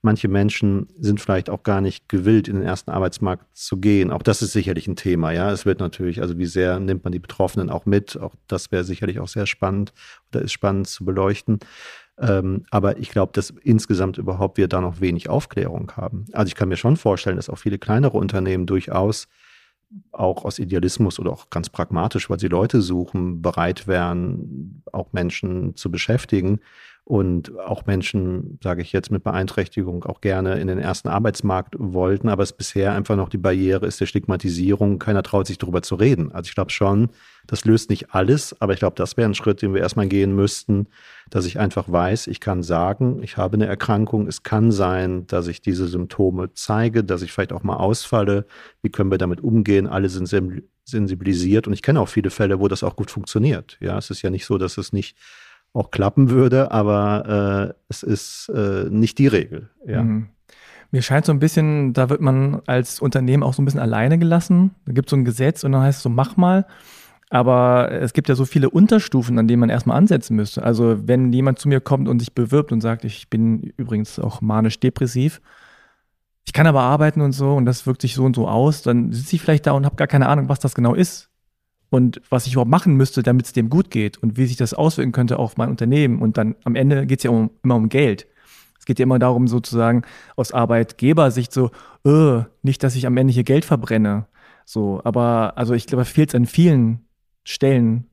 manche Menschen sind vielleicht auch gar nicht gewillt, in den ersten Arbeitsmarkt zu gehen. Auch das ist sicherlich ein Thema. Ja, es wird natürlich, also wie sehr nimmt man die Betroffenen auch mit? Auch das wäre sicherlich auch sehr spannend oder ist spannend zu beleuchten. Ähm, aber ich glaube, dass insgesamt überhaupt wir da noch wenig Aufklärung haben. Also ich kann mir schon vorstellen, dass auch viele kleinere Unternehmen durchaus auch aus Idealismus oder auch ganz pragmatisch, weil sie Leute suchen, bereit wären, auch Menschen zu beschäftigen und auch Menschen, sage ich jetzt mit Beeinträchtigung, auch gerne in den ersten Arbeitsmarkt wollten, aber es bisher einfach noch die Barriere ist der Stigmatisierung. Keiner traut sich darüber zu reden. Also ich glaube schon, das löst nicht alles, aber ich glaube, das wäre ein Schritt, den wir erstmal gehen müssten, dass ich einfach weiß, ich kann sagen, ich habe eine Erkrankung. Es kann sein, dass ich diese Symptome zeige, dass ich vielleicht auch mal ausfalle. Wie können wir damit umgehen? Alle sind sensibilisiert und ich kenne auch viele Fälle, wo das auch gut funktioniert. Ja, es ist ja nicht so, dass es nicht auch klappen würde, aber äh, es ist äh, nicht die Regel. Ja. Mhm. Mir scheint so ein bisschen, da wird man als Unternehmen auch so ein bisschen alleine gelassen. Da gibt es so ein Gesetz und dann heißt es so, mach mal. Aber es gibt ja so viele Unterstufen, an denen man erstmal ansetzen müsste. Also wenn jemand zu mir kommt und sich bewirbt und sagt, ich bin übrigens auch manisch-depressiv, ich kann aber arbeiten und so und das wirkt sich so und so aus, dann sitze ich vielleicht da und habe gar keine Ahnung, was das genau ist und was ich überhaupt machen müsste, damit es dem gut geht und wie sich das auswirken könnte auf mein Unternehmen. Und dann am Ende geht es ja um, immer um Geld. Es geht ja immer darum, sozusagen aus Arbeitgebersicht so, öh, nicht, dass ich am Ende hier Geld verbrenne. So, aber also ich glaube, fehlt es an vielen Stellen,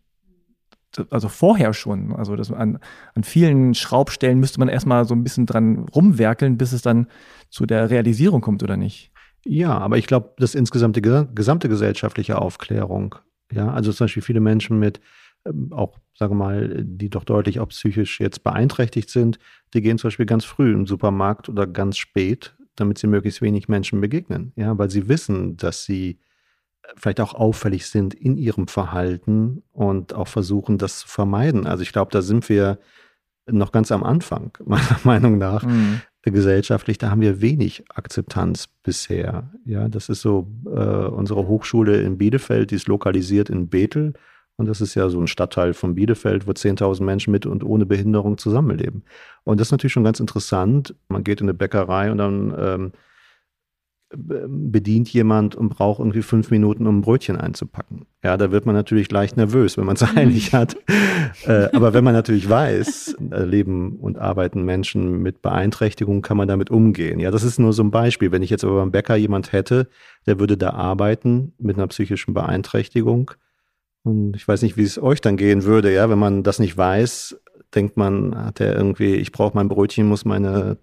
also vorher schon, also das an, an vielen Schraubstellen müsste man erstmal so ein bisschen dran rumwerkeln, bis es dann zu der Realisierung kommt, oder nicht? Ja, aber ich glaube, das insgesamt die gesamte gesellschaftliche Aufklärung, ja, also zum Beispiel viele Menschen mit ähm, auch, sagen wir mal, die doch deutlich auch psychisch jetzt beeinträchtigt sind, die gehen zum Beispiel ganz früh im Supermarkt oder ganz spät, damit sie möglichst wenig Menschen begegnen, ja, weil sie wissen, dass sie vielleicht auch auffällig sind in ihrem Verhalten und auch versuchen, das zu vermeiden. Also ich glaube, da sind wir noch ganz am Anfang, meiner Meinung nach, mhm. Gesellschaftlich. Da haben wir wenig Akzeptanz bisher. Ja, das ist so äh, unsere Hochschule in Bielefeld, die ist lokalisiert in Bethel. Und das ist ja so ein Stadtteil von Bielefeld, wo 10.000 Menschen mit und ohne Behinderung zusammenleben. Und das ist natürlich schon ganz interessant. Man geht in eine Bäckerei und dann ähm, bedient jemand und braucht irgendwie fünf Minuten, um ein Brötchen einzupacken. Ja, da wird man natürlich leicht nervös, wenn man es eilig hat. äh, aber wenn man natürlich weiß, äh, leben und arbeiten Menschen mit Beeinträchtigung, kann man damit umgehen. Ja, das ist nur so ein Beispiel. Wenn ich jetzt aber beim Bäcker jemand hätte, der würde da arbeiten mit einer psychischen Beeinträchtigung. Und ich weiß nicht, wie es euch dann gehen würde, ja, wenn man das nicht weiß, denkt man, hat er irgendwie, ich brauche mein Brötchen, muss meine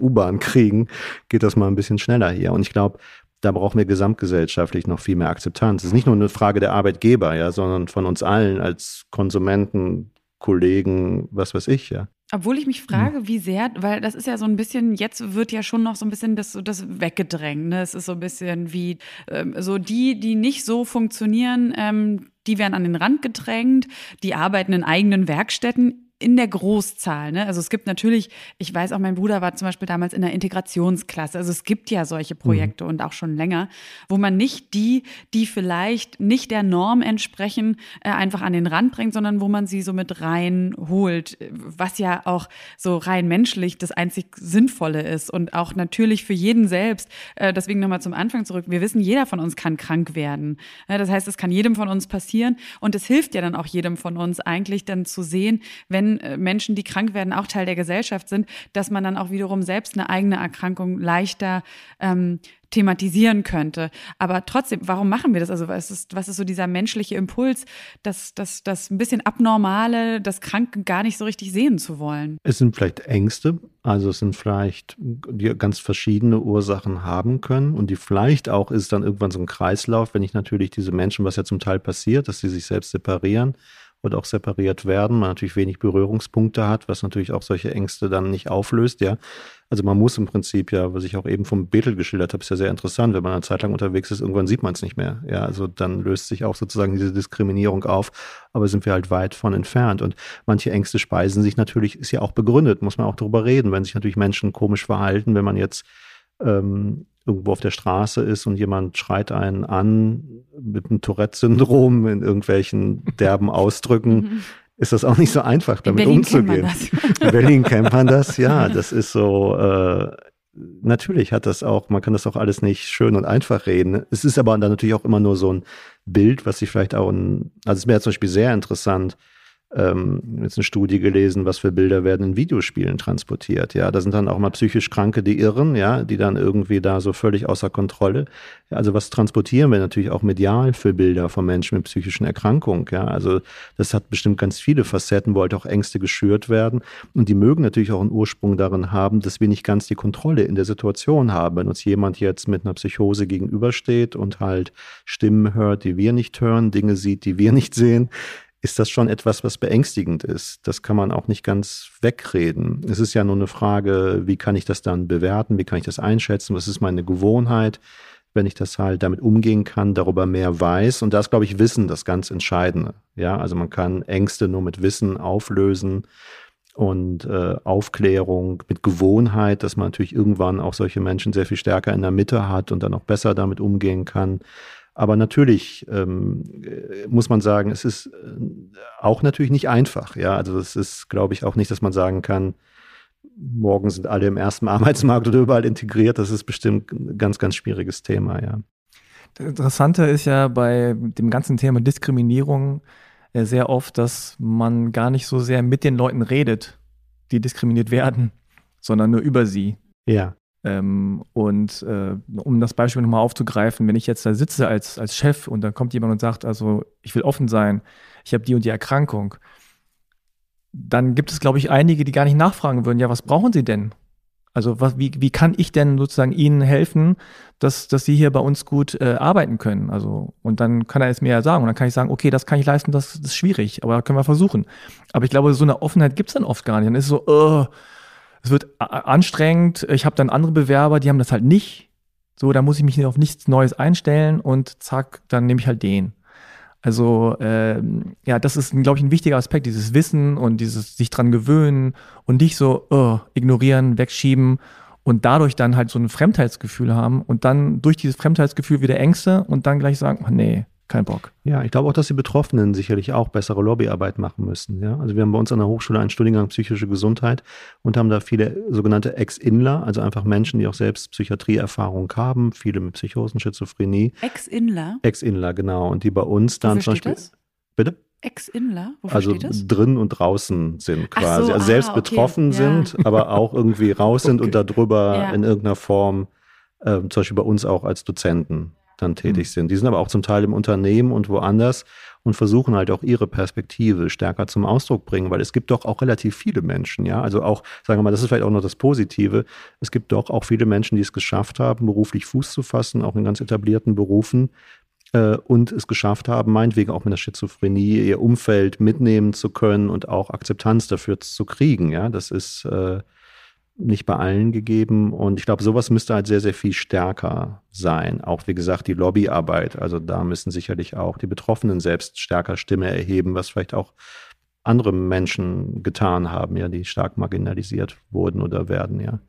U-Bahn kriegen, geht das mal ein bisschen schneller hier. Und ich glaube, da brauchen wir gesamtgesellschaftlich noch viel mehr Akzeptanz. Es ist nicht nur eine Frage der Arbeitgeber, ja, sondern von uns allen als Konsumenten, Kollegen, was weiß ich, ja. Obwohl ich mich frage, wie sehr, weil das ist ja so ein bisschen, jetzt wird ja schon noch so ein bisschen das, das weggedrängt. Ne? Es ist so ein bisschen wie ähm, so die, die nicht so funktionieren, ähm, die werden an den Rand gedrängt, die arbeiten in eigenen Werkstätten in der Großzahl. Ne? Also es gibt natürlich, ich weiß auch, mein Bruder war zum Beispiel damals in der Integrationsklasse. Also es gibt ja solche mhm. Projekte mhm. und auch schon länger, wo man nicht die, die vielleicht nicht der Norm entsprechen, äh, einfach an den Rand bringt, sondern wo man sie so mit reinholt, was ja auch so rein menschlich das einzig Sinnvolle ist und auch natürlich für jeden selbst. Äh, deswegen nochmal zum Anfang zurück. Wir wissen, jeder von uns kann krank werden. Das heißt, es kann jedem von uns passieren und es hilft ja dann auch jedem von uns eigentlich dann zu sehen, wenn wenn äh, Menschen, die krank werden, auch Teil der Gesellschaft sind, dass man dann auch wiederum selbst eine eigene Erkrankung leichter ähm, thematisieren könnte. Aber trotzdem, warum machen wir das? Also was ist, was ist so dieser menschliche Impuls, das, das, das ein bisschen Abnormale, das Kranke gar nicht so richtig sehen zu wollen? Es sind vielleicht Ängste, also es sind vielleicht, die ganz verschiedene Ursachen haben können und die vielleicht auch ist dann irgendwann so ein Kreislauf, wenn ich natürlich diese Menschen, was ja zum Teil passiert, dass sie sich selbst separieren, und auch separiert werden, man natürlich wenig Berührungspunkte hat, was natürlich auch solche Ängste dann nicht auflöst, ja. Also man muss im Prinzip ja, was ich auch eben vom Bethel geschildert habe, ist ja sehr interessant, wenn man eine Zeit lang unterwegs ist, irgendwann sieht man es nicht mehr. Ja, also dann löst sich auch sozusagen diese Diskriminierung auf, aber sind wir halt weit von entfernt. Und manche Ängste speisen sich natürlich, ist ja auch begründet, muss man auch darüber reden, wenn sich natürlich Menschen komisch verhalten, wenn man jetzt ähm, irgendwo auf der Straße ist und jemand schreit einen an mit einem Tourette-Syndrom in irgendwelchen derben Ausdrücken, mhm. ist das auch nicht so einfach, damit umzugehen. In Berlin kennt man das, ja. Das ist so, äh, natürlich hat das auch, man kann das auch alles nicht schön und einfach reden. Es ist aber dann natürlich auch immer nur so ein Bild, was sich vielleicht auch, ein, also es ist mir zum Beispiel sehr interessant, ähm, jetzt eine Studie gelesen, was für Bilder werden in Videospielen transportiert. Ja, da sind dann auch mal psychisch Kranke, die irren, ja, die dann irgendwie da so völlig außer Kontrolle. Ja, also was transportieren wir natürlich auch medial für Bilder von Menschen mit psychischen Erkrankungen. Ja, also das hat bestimmt ganz viele Facetten, wo halt auch Ängste geschürt werden. Und die mögen natürlich auch einen Ursprung darin haben, dass wir nicht ganz die Kontrolle in der Situation haben. Wenn uns jemand jetzt mit einer Psychose gegenübersteht und halt Stimmen hört, die wir nicht hören, Dinge sieht, die wir nicht sehen, ist das schon etwas, was beängstigend ist. Das kann man auch nicht ganz wegreden. Es ist ja nur eine Frage, wie kann ich das dann bewerten, wie kann ich das einschätzen, was ist meine Gewohnheit, wenn ich das halt damit umgehen kann, darüber mehr weiß. Und da ist, glaube ich, Wissen das ganz Entscheidende. Ja, also man kann Ängste nur mit Wissen auflösen und äh, Aufklärung mit Gewohnheit, dass man natürlich irgendwann auch solche Menschen sehr viel stärker in der Mitte hat und dann auch besser damit umgehen kann. Aber natürlich ähm, äh, muss man sagen, es ist äh, auch natürlich nicht einfach. Ja, also es ist, glaube ich, auch nicht, dass man sagen kann, morgen sind alle im ersten Arbeitsmarkt oder überall integriert. Das ist bestimmt ein ganz, ganz schwieriges Thema, ja. Das Interessante ist ja bei dem ganzen Thema Diskriminierung äh, sehr oft, dass man gar nicht so sehr mit den Leuten redet, die diskriminiert werden, sondern nur über sie. Ja. Ähm, und äh, um das Beispiel nochmal aufzugreifen, wenn ich jetzt da sitze als, als Chef und dann kommt jemand und sagt, also ich will offen sein, ich habe die und die Erkrankung, dann gibt es, glaube ich, einige, die gar nicht nachfragen würden, ja, was brauchen Sie denn? Also was, wie, wie kann ich denn sozusagen Ihnen helfen, dass, dass Sie hier bei uns gut äh, arbeiten können? Also, und dann kann er es mir ja sagen. Und dann kann ich sagen, okay, das kann ich leisten, das, das ist schwierig, aber können wir versuchen. Aber ich glaube, so eine Offenheit gibt es dann oft gar nicht. Dann ist es so, uh, es wird anstrengend. Ich habe dann andere Bewerber, die haben das halt nicht. So, da muss ich mich auf nichts Neues einstellen und zack, dann nehme ich halt den. Also äh, ja, das ist, glaube ich, ein wichtiger Aspekt, dieses Wissen und dieses sich dran gewöhnen und nicht so oh, ignorieren, wegschieben und dadurch dann halt so ein Fremdheitsgefühl haben und dann durch dieses Fremdheitsgefühl wieder Ängste und dann gleich sagen, oh, nee, kein Bock. Ja, ich glaube auch, dass die Betroffenen sicherlich auch bessere Lobbyarbeit machen müssen. Ja? Also wir haben bei uns an der Hochschule einen Studiengang psychische Gesundheit und haben da viele sogenannte Ex-Inler, also einfach Menschen, die auch selbst Psychiatrieerfahrung haben, viele mit Psychosen, Schizophrenie. Ex-Inler? Ex-Inler, genau. Und die bei uns dann Wofür zum Beispiel. Das? Bitte? Ex-Inler? Wofür also steht das? drin und draußen sind quasi. So, also selbst ah, okay. betroffen ja. sind, aber auch irgendwie raus sind okay. und darüber ja. in irgendeiner Form, äh, zum Beispiel bei uns auch als Dozenten dann tätig mhm. sind. Die sind aber auch zum Teil im Unternehmen und woanders und versuchen halt auch ihre Perspektive stärker zum Ausdruck bringen, weil es gibt doch auch relativ viele Menschen, ja. Also auch, sagen wir mal, das ist vielleicht auch noch das Positive. Es gibt doch auch viele Menschen, die es geschafft haben, beruflich Fuß zu fassen, auch in ganz etablierten Berufen, äh, und es geschafft haben, meinetwegen auch mit der Schizophrenie ihr Umfeld mitnehmen zu können und auch Akzeptanz dafür zu kriegen. Ja, das ist äh, nicht bei allen gegeben. Und ich glaube, sowas müsste halt sehr, sehr viel stärker sein. Auch wie gesagt, die Lobbyarbeit. Also da müssen sicherlich auch die Betroffenen selbst stärker Stimme erheben, was vielleicht auch andere Menschen getan haben, ja, die stark marginalisiert wurden oder werden, ja.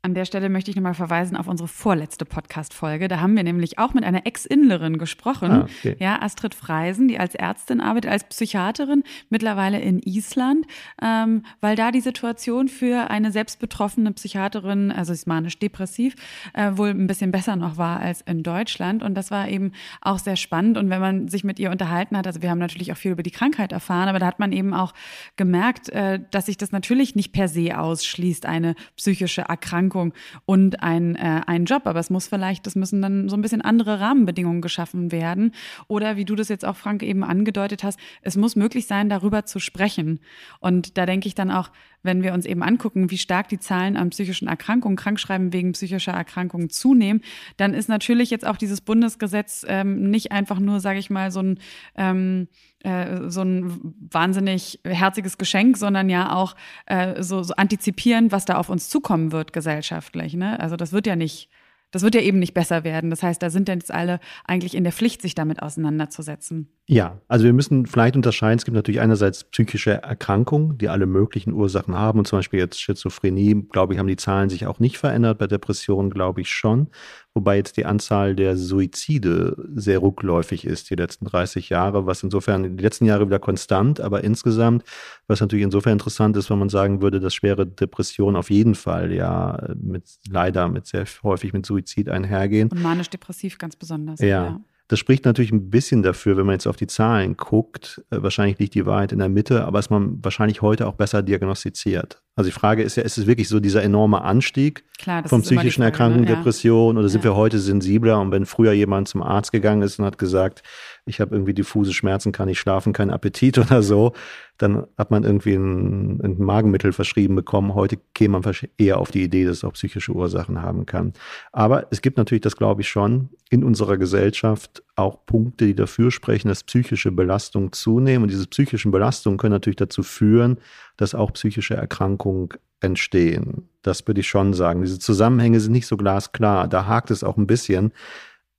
An der Stelle möchte ich nochmal verweisen auf unsere vorletzte Podcast-Folge. Da haben wir nämlich auch mit einer Ex-Inlerin gesprochen, ah, okay. ja, Astrid Freisen, die als Ärztin arbeitet, als Psychiaterin, mittlerweile in Island, ähm, weil da die Situation für eine selbstbetroffene Psychiaterin, also ist manisch-depressiv, äh, wohl ein bisschen besser noch war als in Deutschland. Und das war eben auch sehr spannend. Und wenn man sich mit ihr unterhalten hat, also wir haben natürlich auch viel über die Krankheit erfahren, aber da hat man eben auch gemerkt, äh, dass sich das natürlich nicht per se ausschließt, eine psychische Erkrankung Erkrankung und ein, äh, ein Job. Aber es muss vielleicht, das müssen dann so ein bisschen andere Rahmenbedingungen geschaffen werden. Oder wie du das jetzt auch, Frank, eben angedeutet hast, es muss möglich sein, darüber zu sprechen. Und da denke ich dann auch, wenn wir uns eben angucken, wie stark die Zahlen an psychischen Erkrankungen, Krankschreiben wegen psychischer Erkrankungen zunehmen, dann ist natürlich jetzt auch dieses Bundesgesetz ähm, nicht einfach nur, sage ich mal, so ein ähm, äh, so ein wahnsinnig herziges Geschenk, sondern ja auch äh, so, so antizipieren, was da auf uns zukommen wird gesellschaftlich. Ne? Also das wird ja nicht das wird ja eben nicht besser werden. Das heißt, da sind jetzt alle eigentlich in der Pflicht, sich damit auseinanderzusetzen. Ja, also wir müssen vielleicht unterscheiden. Es gibt natürlich einerseits psychische Erkrankungen, die alle möglichen Ursachen haben. Und zum Beispiel jetzt Schizophrenie, glaube ich, haben die Zahlen sich auch nicht verändert. Bei Depressionen glaube ich schon wobei jetzt die Anzahl der Suizide sehr rückläufig ist die letzten 30 Jahre, was insofern die letzten Jahre wieder konstant, aber insgesamt, was natürlich insofern interessant ist, wenn man sagen würde, dass schwere Depressionen auf jeden Fall ja mit leider mit sehr häufig mit Suizid einhergehen. Und manisch-depressiv ganz besonders. ja. ja. Das spricht natürlich ein bisschen dafür, wenn man jetzt auf die Zahlen guckt. Äh, wahrscheinlich liegt die Wahrheit in der Mitte, aber ist man wahrscheinlich heute auch besser diagnostiziert. Also die Frage ist ja, ist es wirklich so dieser enorme Anstieg Klar, von psychischen Frage, Erkrankungen, ne? Depressionen oder sind ja. wir heute sensibler? Und wenn früher jemand zum Arzt gegangen ist und hat gesagt, ich habe irgendwie diffuse Schmerzen, kann nicht schlafen, kein Appetit oder so, dann hat man irgendwie ein, ein Magenmittel verschrieben bekommen. Heute käme man eher auf die Idee, dass es auch psychische Ursachen haben kann. Aber es gibt natürlich, das glaube ich schon, in unserer Gesellschaft auch Punkte, die dafür sprechen, dass psychische Belastungen zunehmen. Und diese psychischen Belastungen können natürlich dazu führen, dass auch psychische Erkrankungen entstehen. Das würde ich schon sagen. Diese Zusammenhänge sind nicht so glasklar. Da hakt es auch ein bisschen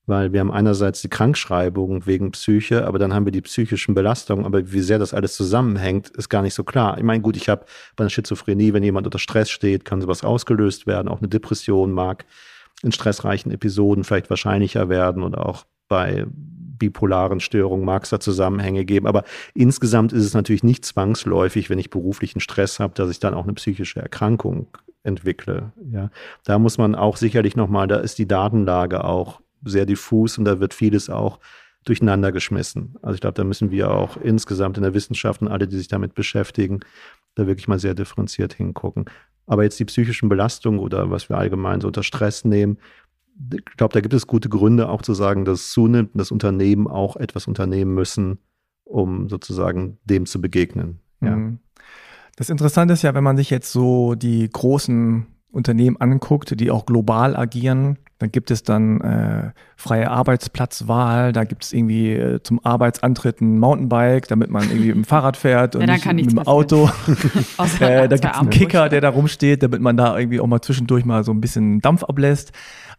weil wir haben einerseits die Krankschreibung wegen Psyche, aber dann haben wir die psychischen Belastungen, aber wie sehr das alles zusammenhängt, ist gar nicht so klar. Ich meine, gut, ich habe bei einer Schizophrenie, wenn jemand unter Stress steht, kann sowas ausgelöst werden, auch eine Depression mag in stressreichen Episoden vielleicht wahrscheinlicher werden oder auch bei bipolaren Störungen mag es da Zusammenhänge geben. Aber insgesamt ist es natürlich nicht zwangsläufig, wenn ich beruflichen Stress habe, dass ich dann auch eine psychische Erkrankung entwickle. Ja, da muss man auch sicherlich nochmal, da ist die Datenlage auch sehr diffus und da wird vieles auch durcheinander geschmissen. Also ich glaube, da müssen wir auch insgesamt in der Wissenschaft und alle, die sich damit beschäftigen, da wirklich mal sehr differenziert hingucken. Aber jetzt die psychischen Belastungen oder was wir allgemein so unter Stress nehmen, ich glaube, da gibt es gute Gründe auch zu sagen, dass es zunimmt und dass Unternehmen auch etwas unternehmen müssen, um sozusagen dem zu begegnen. Ja. Mhm. Das Interessante ist ja, wenn man sich jetzt so die großen Unternehmen anguckt, die auch global agieren, dann gibt es dann äh, freie Arbeitsplatzwahl, da gibt es irgendwie äh, zum Arbeitsantritt ein Mountainbike, damit man irgendwie mit dem Fahrrad fährt und ja, nicht mit dem Auto. äh, da gibt es einen Kicker, der da rumsteht, damit man da irgendwie auch mal zwischendurch mal so ein bisschen Dampf ablässt.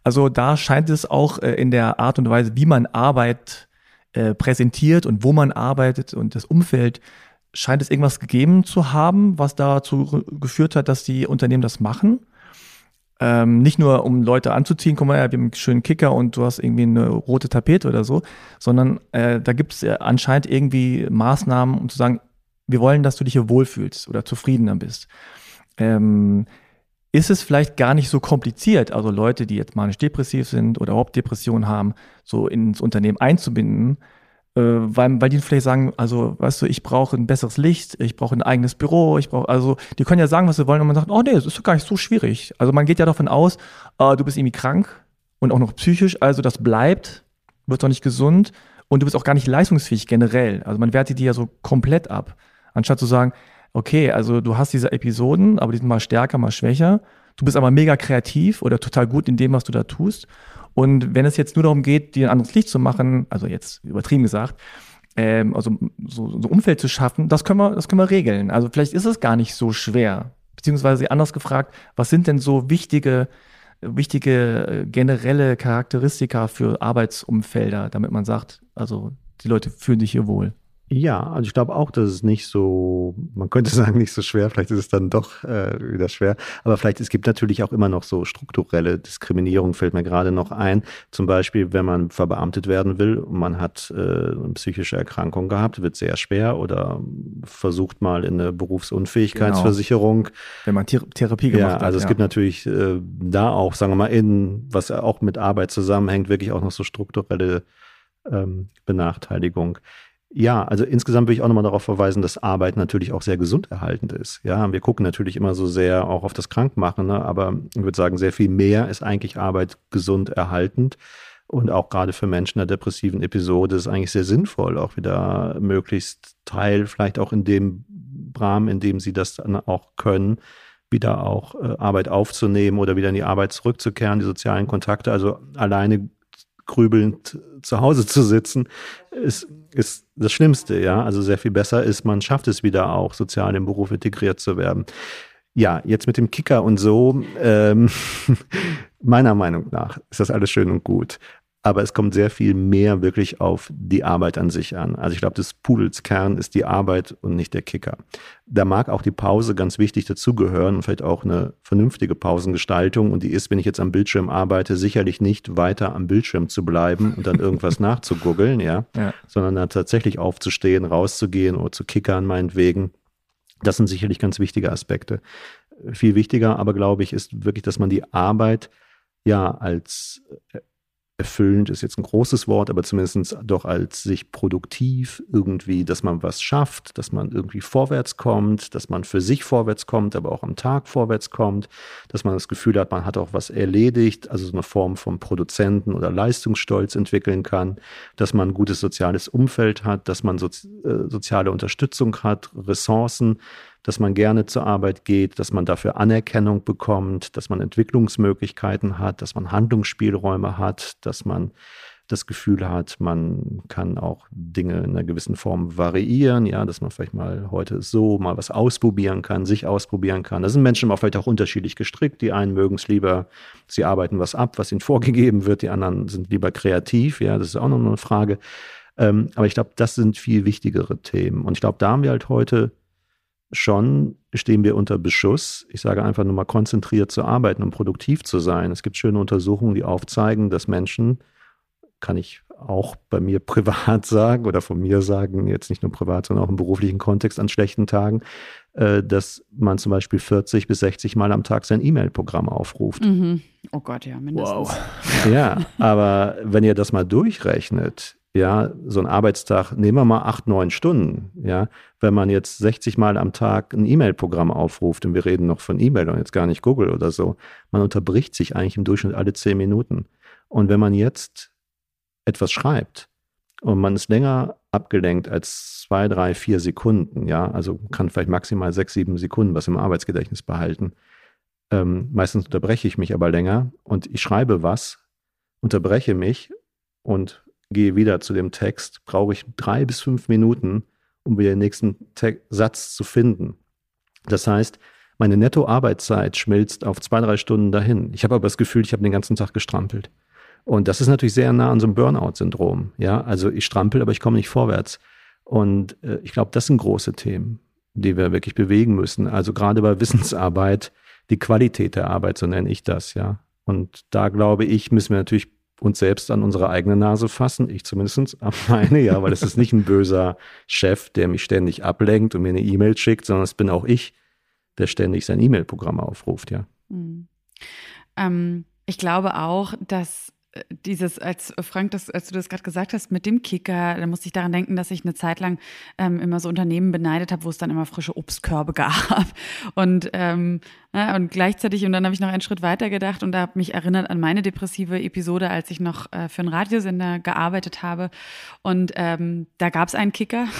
Also da scheint es auch äh, in der Art und Weise, wie man Arbeit äh, präsentiert und wo man arbeitet und das Umfeld, scheint es irgendwas gegeben zu haben, was dazu geführt hat, dass die Unternehmen das machen. Ähm, nicht nur, um Leute anzuziehen, guck mal, wir haben einen schönen Kicker und du hast irgendwie eine rote Tapete oder so, sondern äh, da gibt es anscheinend irgendwie Maßnahmen, um zu sagen, wir wollen, dass du dich hier wohlfühlst oder zufriedener bist. Ähm, ist es vielleicht gar nicht so kompliziert, also Leute, die jetzt manisch-depressiv sind oder überhaupt Depressionen haben, so ins Unternehmen einzubinden, äh, weil, weil die vielleicht sagen, also, weißt du, ich brauche ein besseres Licht, ich brauche ein eigenes Büro, ich brauche, also, die können ja sagen, was sie wollen und man sagt, oh nee, das ist doch gar nicht so schwierig. Also man geht ja davon aus, äh, du bist irgendwie krank und auch noch psychisch, also das bleibt, wird doch nicht gesund und du bist auch gar nicht leistungsfähig generell. Also man wertet die ja so komplett ab, anstatt zu sagen, okay, also du hast diese Episoden, aber die sind mal stärker, mal schwächer. Du bist aber mega kreativ oder total gut in dem, was du da tust. Und wenn es jetzt nur darum geht, dir ein anderes Licht zu machen, also jetzt übertrieben gesagt, ähm, also so, so Umfeld zu schaffen, das können wir, das können wir regeln. Also vielleicht ist es gar nicht so schwer. Beziehungsweise anders gefragt, was sind denn so wichtige, wichtige äh, generelle Charakteristika für Arbeitsumfelder, damit man sagt, also die Leute fühlen sich hier wohl? Ja, also ich glaube auch, dass es nicht so, man könnte sagen, nicht so schwer, vielleicht ist es dann doch äh, wieder schwer, aber vielleicht, es gibt natürlich auch immer noch so strukturelle Diskriminierung, fällt mir gerade noch ein. Zum Beispiel, wenn man verbeamtet werden will und man hat äh, eine psychische Erkrankung gehabt, wird sehr schwer oder versucht mal in eine Berufsunfähigkeitsversicherung. Genau. Wenn man Thera Therapie gemacht ja, hat. Also es ja. gibt natürlich äh, da auch, sagen wir mal, in, was auch mit Arbeit zusammenhängt, wirklich auch noch so strukturelle ähm, Benachteiligung. Ja, also insgesamt will ich auch nochmal darauf verweisen, dass Arbeit natürlich auch sehr gesunderhaltend ist. Ja, wir gucken natürlich immer so sehr auch auf das Krankmachen, ne? aber ich würde sagen, sehr viel mehr ist eigentlich Arbeit gesund erhaltend. Und auch gerade für Menschen in der depressiven Episode ist es eigentlich sehr sinnvoll, auch wieder möglichst Teil, vielleicht auch in dem Rahmen, in dem sie das dann auch können, wieder auch äh, Arbeit aufzunehmen oder wieder in die Arbeit zurückzukehren, die sozialen Kontakte. Also alleine grübelnd zu Hause zu sitzen, ist, ist das Schlimmste, ja. Also sehr viel besser ist, man schafft es wieder auch, sozial im Beruf integriert zu werden. Ja, jetzt mit dem Kicker und so, ähm, meiner Meinung nach ist das alles schön und gut aber es kommt sehr viel mehr wirklich auf die Arbeit an sich an. Also ich glaube, des Pudels Kern ist die Arbeit und nicht der Kicker. Da mag auch die Pause ganz wichtig dazugehören und vielleicht auch eine vernünftige Pausengestaltung. Und die ist, wenn ich jetzt am Bildschirm arbeite, sicherlich nicht weiter am Bildschirm zu bleiben und dann irgendwas nachzugoogeln, ja? ja, sondern dann tatsächlich aufzustehen, rauszugehen oder zu kickern, meinetwegen. Das sind sicherlich ganz wichtige Aspekte. Viel wichtiger aber, glaube ich, ist wirklich, dass man die Arbeit ja als erfüllend ist jetzt ein großes Wort, aber zumindest doch als sich produktiv irgendwie, dass man was schafft, dass man irgendwie vorwärts kommt, dass man für sich vorwärts kommt, aber auch am Tag vorwärts kommt, dass man das Gefühl hat, man hat auch was erledigt, also so eine Form von Produzenten oder Leistungsstolz entwickeln kann, dass man ein gutes soziales Umfeld hat, dass man so, äh, soziale Unterstützung hat, Ressourcen, dass man gerne zur Arbeit geht, dass man dafür Anerkennung bekommt, dass man Entwicklungsmöglichkeiten hat, dass man Handlungsspielräume hat, dass man das Gefühl hat, man kann auch Dinge in einer gewissen Form variieren, ja, dass man vielleicht mal heute so mal was ausprobieren kann, sich ausprobieren kann. Da sind Menschen auch vielleicht auch unterschiedlich gestrickt. Die einen mögen es lieber, sie arbeiten was ab, was ihnen vorgegeben wird, die anderen sind lieber kreativ, ja, das ist auch noch eine Frage. Ähm, aber ich glaube, das sind viel wichtigere Themen. Und ich glaube, da haben wir halt heute schon stehen wir unter Beschuss. Ich sage einfach nur mal konzentriert zu arbeiten und produktiv zu sein. Es gibt schöne Untersuchungen, die aufzeigen, dass Menschen, kann ich auch bei mir privat sagen oder von mir sagen, jetzt nicht nur privat, sondern auch im beruflichen Kontext an schlechten Tagen, äh, dass man zum Beispiel 40 bis 60 Mal am Tag sein E-Mail-Programm aufruft. Mhm. Oh Gott, ja, mindestens. Wow. Ja, aber wenn ihr das mal durchrechnet, ja, so ein Arbeitstag, nehmen wir mal acht, neun Stunden, ja, wenn man jetzt 60 Mal am Tag ein E-Mail-Programm aufruft und wir reden noch von E-Mail und jetzt gar nicht Google oder so, man unterbricht sich eigentlich im Durchschnitt alle zehn Minuten. Und wenn man jetzt etwas schreibt und man ist länger abgelenkt als zwei, drei, vier Sekunden, ja, also kann vielleicht maximal sechs, sieben Sekunden was im Arbeitsgedächtnis behalten. Ähm, meistens unterbreche ich mich aber länger und ich schreibe was, unterbreche mich und gehe wieder zu dem Text, brauche ich drei bis fünf Minuten, um wieder den nächsten Te Satz zu finden. Das heißt, meine Netto-Arbeitszeit schmilzt auf zwei, drei Stunden dahin. Ich habe aber das Gefühl, ich habe den ganzen Tag gestrampelt. Und das ist natürlich sehr nah an so einem Burnout-Syndrom. Ja, also ich strampel, aber ich komme nicht vorwärts. Und äh, ich glaube, das sind große Themen, die wir wirklich bewegen müssen. Also gerade bei Wissensarbeit, die Qualität der Arbeit, so nenne ich das, ja. Und da glaube ich, müssen wir natürlich uns selbst an unsere eigene Nase fassen. Ich zumindest meine, ja, weil es ist nicht ein böser Chef, der mich ständig ablenkt und mir eine E-Mail schickt, sondern es bin auch ich, der ständig sein E-Mail-Programm aufruft, ja. Mhm. Ähm, ich glaube auch, dass dieses, als Frank, das, als du das gerade gesagt hast, mit dem Kicker, da musste ich daran denken, dass ich eine Zeit lang ähm, immer so Unternehmen beneidet habe, wo es dann immer frische Obstkörbe gab. Und, ähm, na, und gleichzeitig, und dann habe ich noch einen Schritt weiter gedacht und da habe mich erinnert an meine depressive Episode, als ich noch äh, für einen Radiosender gearbeitet habe. Und ähm, da gab es einen Kicker.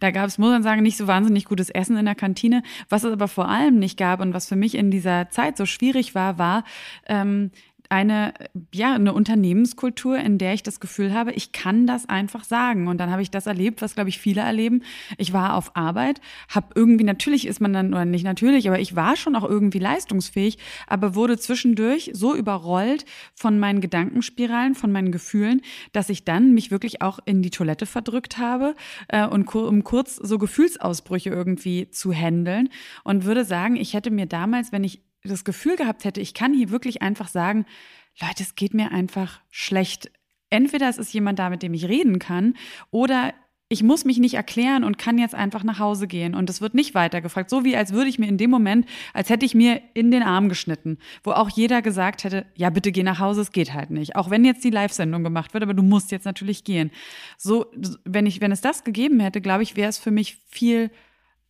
Da gab es, muss man sagen, nicht so wahnsinnig gutes Essen in der Kantine. Was es aber vor allem nicht gab und was für mich in dieser Zeit so schwierig war, war, ähm, eine, ja, eine Unternehmenskultur, in der ich das Gefühl habe, ich kann das einfach sagen. Und dann habe ich das erlebt, was, glaube ich, viele erleben. Ich war auf Arbeit, habe irgendwie, natürlich ist man dann, oder nicht natürlich, aber ich war schon auch irgendwie leistungsfähig, aber wurde zwischendurch so überrollt von meinen Gedankenspiralen, von meinen Gefühlen, dass ich dann mich wirklich auch in die Toilette verdrückt habe äh, und um kurz so Gefühlsausbrüche irgendwie zu handeln und würde sagen, ich hätte mir damals, wenn ich das Gefühl gehabt hätte, ich kann hier wirklich einfach sagen, Leute, es geht mir einfach schlecht. Entweder es ist jemand da, mit dem ich reden kann, oder ich muss mich nicht erklären und kann jetzt einfach nach Hause gehen und es wird nicht weitergefragt. So wie als würde ich mir in dem Moment, als hätte ich mir in den Arm geschnitten, wo auch jeder gesagt hätte, ja, bitte geh nach Hause, es geht halt nicht. Auch wenn jetzt die Live-Sendung gemacht wird, aber du musst jetzt natürlich gehen. So, wenn ich, wenn es das gegeben hätte, glaube ich, wäre es für mich viel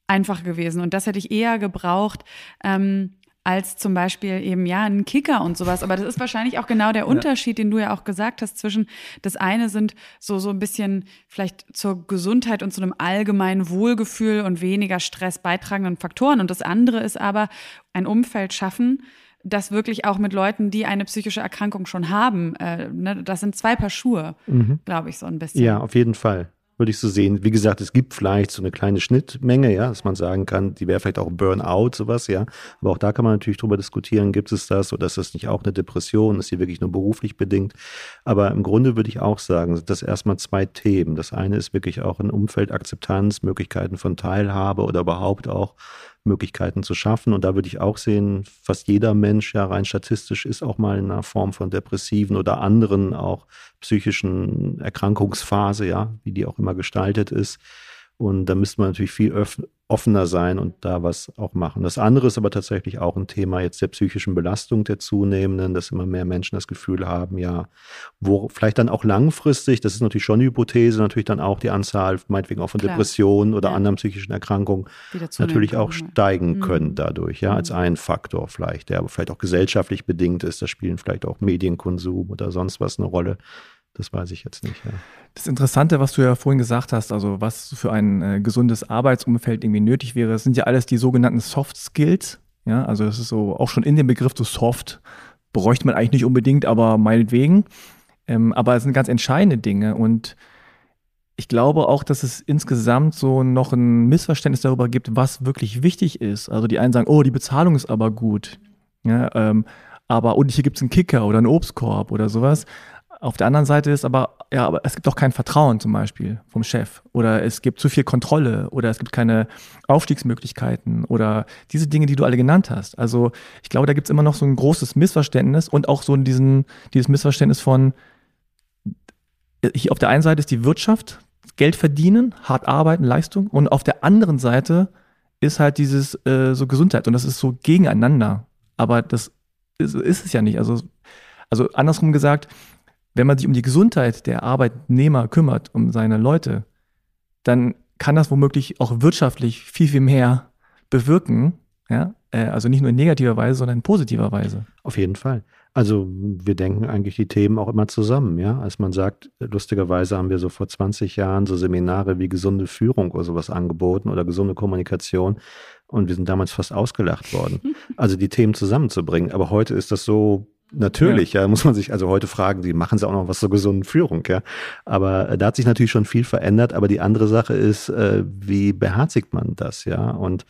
einfacher gewesen. Und das hätte ich eher gebraucht, ähm, als zum Beispiel eben ja ein Kicker und sowas. Aber das ist wahrscheinlich auch genau der Unterschied, den du ja auch gesagt hast zwischen das eine sind so so ein bisschen vielleicht zur Gesundheit und zu einem allgemeinen Wohlgefühl und weniger Stress beitragenden Faktoren und das andere ist aber ein Umfeld schaffen, das wirklich auch mit Leuten, die eine psychische Erkrankung schon haben, äh, ne, das sind zwei Paar Schuhe, mhm. glaube ich so ein bisschen. Ja, auf jeden Fall würde ich so sehen. Wie gesagt, es gibt vielleicht so eine kleine Schnittmenge, ja, dass man sagen kann, die wäre vielleicht auch Burnout, sowas, ja. Aber auch da kann man natürlich drüber diskutieren, gibt es das oder ist das nicht auch eine Depression? Ist die wirklich nur beruflich bedingt? Aber im Grunde würde ich auch sagen, das erstmal zwei Themen. Das eine ist wirklich auch ein Umfeldakzeptanz, Möglichkeiten von Teilhabe oder überhaupt auch Möglichkeiten zu schaffen. Und da würde ich auch sehen, fast jeder Mensch ja rein statistisch ist auch mal in einer Form von depressiven oder anderen auch psychischen Erkrankungsphase, ja, wie die auch immer gestaltet ist. Und da müsste man natürlich viel offener sein und da was auch machen. Das andere ist aber tatsächlich auch ein Thema jetzt der psychischen Belastung der zunehmenden, dass immer mehr Menschen das Gefühl haben, ja, wo vielleicht dann auch langfristig, das ist natürlich schon eine Hypothese, natürlich dann auch die Anzahl, meinetwegen auch von Klar. Depressionen oder ja. anderen psychischen Erkrankungen natürlich auch steigen ja. können dadurch, ja, mhm. als ein Faktor vielleicht, der aber vielleicht auch gesellschaftlich bedingt ist. Da spielen vielleicht auch Medienkonsum oder sonst was eine Rolle. Das weiß ich jetzt nicht. Ja. Das Interessante, was du ja vorhin gesagt hast, also was für ein äh, gesundes Arbeitsumfeld irgendwie nötig wäre, sind ja alles die sogenannten Soft Skills. Ja, also das ist so auch schon in dem Begriff so soft, bräuchte man eigentlich nicht unbedingt, aber meinetwegen. Ähm, aber es sind ganz entscheidende Dinge und ich glaube auch, dass es insgesamt so noch ein Missverständnis darüber gibt, was wirklich wichtig ist. Also die einen sagen, oh, die Bezahlung ist aber gut. Ja, ähm, aber und hier gibt es einen Kicker oder einen Obstkorb oder sowas. Auf der anderen Seite ist aber, ja, aber es gibt auch kein Vertrauen zum Beispiel vom Chef oder es gibt zu viel Kontrolle oder es gibt keine Aufstiegsmöglichkeiten oder diese Dinge, die du alle genannt hast. Also ich glaube, da gibt es immer noch so ein großes Missverständnis und auch so diesen, dieses Missverständnis von, auf der einen Seite ist die Wirtschaft, Geld verdienen, hart arbeiten, Leistung und auf der anderen Seite ist halt dieses äh, so Gesundheit und das ist so gegeneinander. Aber das ist, ist es ja nicht. Also, also andersrum gesagt, wenn man sich um die Gesundheit der Arbeitnehmer kümmert, um seine Leute, dann kann das womöglich auch wirtschaftlich viel, viel mehr bewirken. Ja? Äh, also nicht nur in negativer Weise, sondern in positiver Weise. Auf jeden Fall. Also wir denken eigentlich die Themen auch immer zusammen, ja. Als man sagt, lustigerweise haben wir so vor 20 Jahren so Seminare wie gesunde Führung oder sowas angeboten oder gesunde Kommunikation und wir sind damals fast ausgelacht worden. Also die Themen zusammenzubringen. Aber heute ist das so Natürlich, ja. ja. muss man sich also heute fragen, die machen sie auch noch was zur gesunden Führung, ja. Aber äh, da hat sich natürlich schon viel verändert. Aber die andere Sache ist, äh, wie beherzigt man das, ja? Und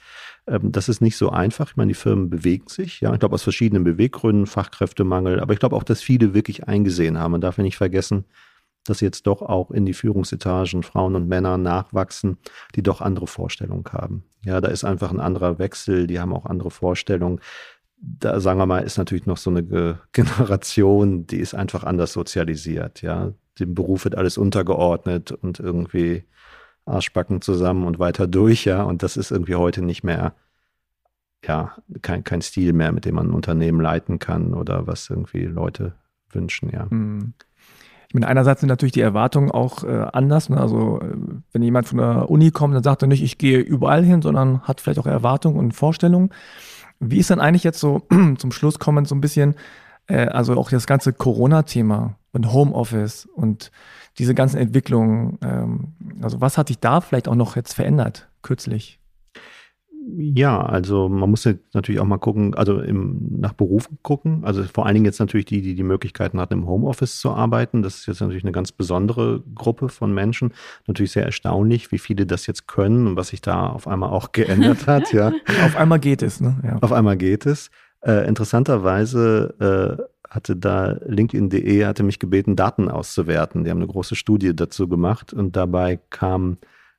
ähm, das ist nicht so einfach. Ich meine, die Firmen bewegen sich, ja. Ich glaube aus verschiedenen Beweggründen, Fachkräftemangel. Aber ich glaube auch, dass viele wirklich eingesehen haben. Man darf ja nicht vergessen, dass jetzt doch auch in die Führungsetagen Frauen und Männer nachwachsen, die doch andere Vorstellungen haben. Ja, da ist einfach ein anderer Wechsel. Die haben auch andere Vorstellungen da sagen wir mal, ist natürlich noch so eine Generation, die ist einfach anders sozialisiert, ja. Dem Beruf wird alles untergeordnet und irgendwie Arschbacken zusammen und weiter durch, ja. Und das ist irgendwie heute nicht mehr, ja, kein, kein Stil mehr, mit dem man ein Unternehmen leiten kann oder was irgendwie Leute wünschen, ja. Mhm. Ich meine, einerseits sind natürlich die Erwartungen auch äh, anders. Ne? Also äh, wenn jemand von der Uni kommt, dann sagt er nicht, ich gehe überall hin, sondern hat vielleicht auch Erwartungen und Vorstellungen. Wie ist denn eigentlich jetzt so zum Schluss kommend so ein bisschen, äh, also auch das ganze Corona-Thema und Homeoffice und diese ganzen Entwicklungen, ähm, also was hat sich da vielleicht auch noch jetzt verändert, kürzlich? Ja, also man muss natürlich auch mal gucken, also im, nach Berufen gucken. Also vor allen Dingen jetzt natürlich die, die die Möglichkeiten hatten, im Homeoffice zu arbeiten. Das ist jetzt natürlich eine ganz besondere Gruppe von Menschen. Natürlich sehr erstaunlich, wie viele das jetzt können und was sich da auf einmal auch geändert hat. Ja. auf einmal geht es, ne? Ja. Auf einmal geht es. Äh, interessanterweise äh, hatte da LinkedIn.de hatte mich gebeten, Daten auszuwerten. Die haben eine große Studie dazu gemacht und dabei kam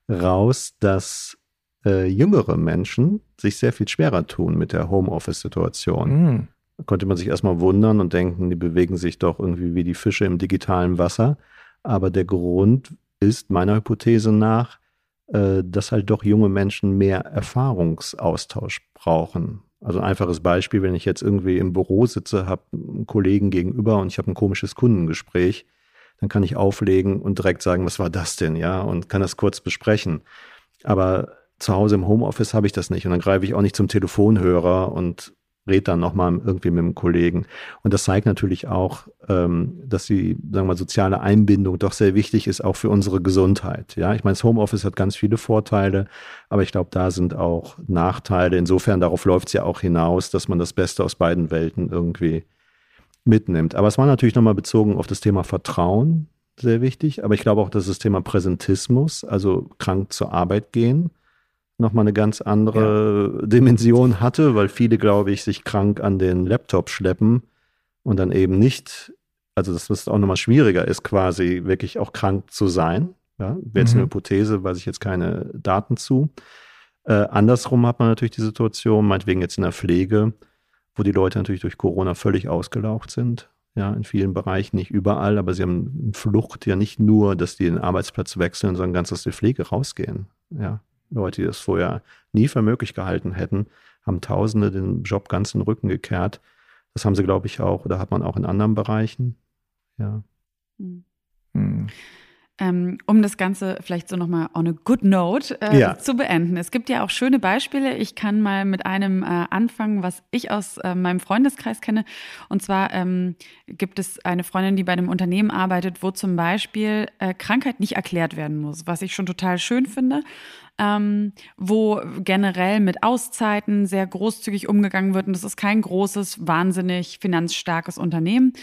raus, dass äh, jüngere Menschen sich sehr viel schwerer tun mit der Homeoffice-Situation. Mhm. Da konnte man sich erstmal wundern und denken, die bewegen sich doch irgendwie wie die Fische im digitalen Wasser. Aber der Grund ist meiner Hypothese nach, äh, dass halt doch junge Menschen mehr Erfahrungsaustausch brauchen. Also ein einfaches Beispiel, wenn ich jetzt irgendwie im Büro sitze, habe einen Kollegen gegenüber und ich habe ein komisches Kundengespräch, dann kann ich auflegen und direkt sagen, was war das denn, ja, und kann das kurz besprechen. Aber zu Hause im Homeoffice habe ich das nicht und dann greife ich auch nicht zum Telefonhörer und rede dann nochmal irgendwie mit einem Kollegen. Und das zeigt natürlich auch, ähm, dass die, sagen wir mal, soziale Einbindung doch sehr wichtig ist, auch für unsere Gesundheit. Ja, ich meine, das Homeoffice hat ganz viele Vorteile, aber ich glaube, da sind auch Nachteile. Insofern, darauf läuft es ja auch hinaus, dass man das Beste aus beiden Welten irgendwie mitnimmt. Aber es war natürlich nochmal bezogen auf das Thema Vertrauen sehr wichtig. Aber ich glaube auch, dass das Thema Präsentismus, also krank zur Arbeit gehen, nochmal eine ganz andere ja. Dimension hatte, weil viele, glaube ich, sich krank an den Laptop schleppen und dann eben nicht, also dass es auch nochmal schwieriger ist, quasi wirklich auch krank zu sein. Ja, wäre jetzt mhm. eine Hypothese, weiß ich jetzt keine Daten zu. Äh, andersrum hat man natürlich die Situation, meinetwegen jetzt in der Pflege, wo die Leute natürlich durch Corona völlig ausgelaucht sind. Ja, in vielen Bereichen, nicht überall, aber sie haben eine Flucht ja nicht nur, dass die den Arbeitsplatz wechseln, sondern ganz aus der Pflege rausgehen. Ja, Leute, die das vorher nie für möglich gehalten hätten, haben Tausende den Job ganz in den Rücken gekehrt. Das haben sie, glaube ich, auch, oder hat man auch in anderen Bereichen. Ja. Mhm. Mhm ähm, um das Ganze vielleicht so nochmal on a good note äh, ja. zu beenden. Es gibt ja auch schöne Beispiele. Ich kann mal mit einem äh, anfangen, was ich aus äh, meinem Freundeskreis kenne. Und zwar ähm, gibt es eine Freundin, die bei einem Unternehmen arbeitet, wo zum Beispiel äh, Krankheit nicht erklärt werden muss, was ich schon total schön finde ähm, wo generell mit Auszeiten sehr großzügig umgegangen wird. Und das ist kein großes, wahnsinnig finanzstarkes Unternehmen.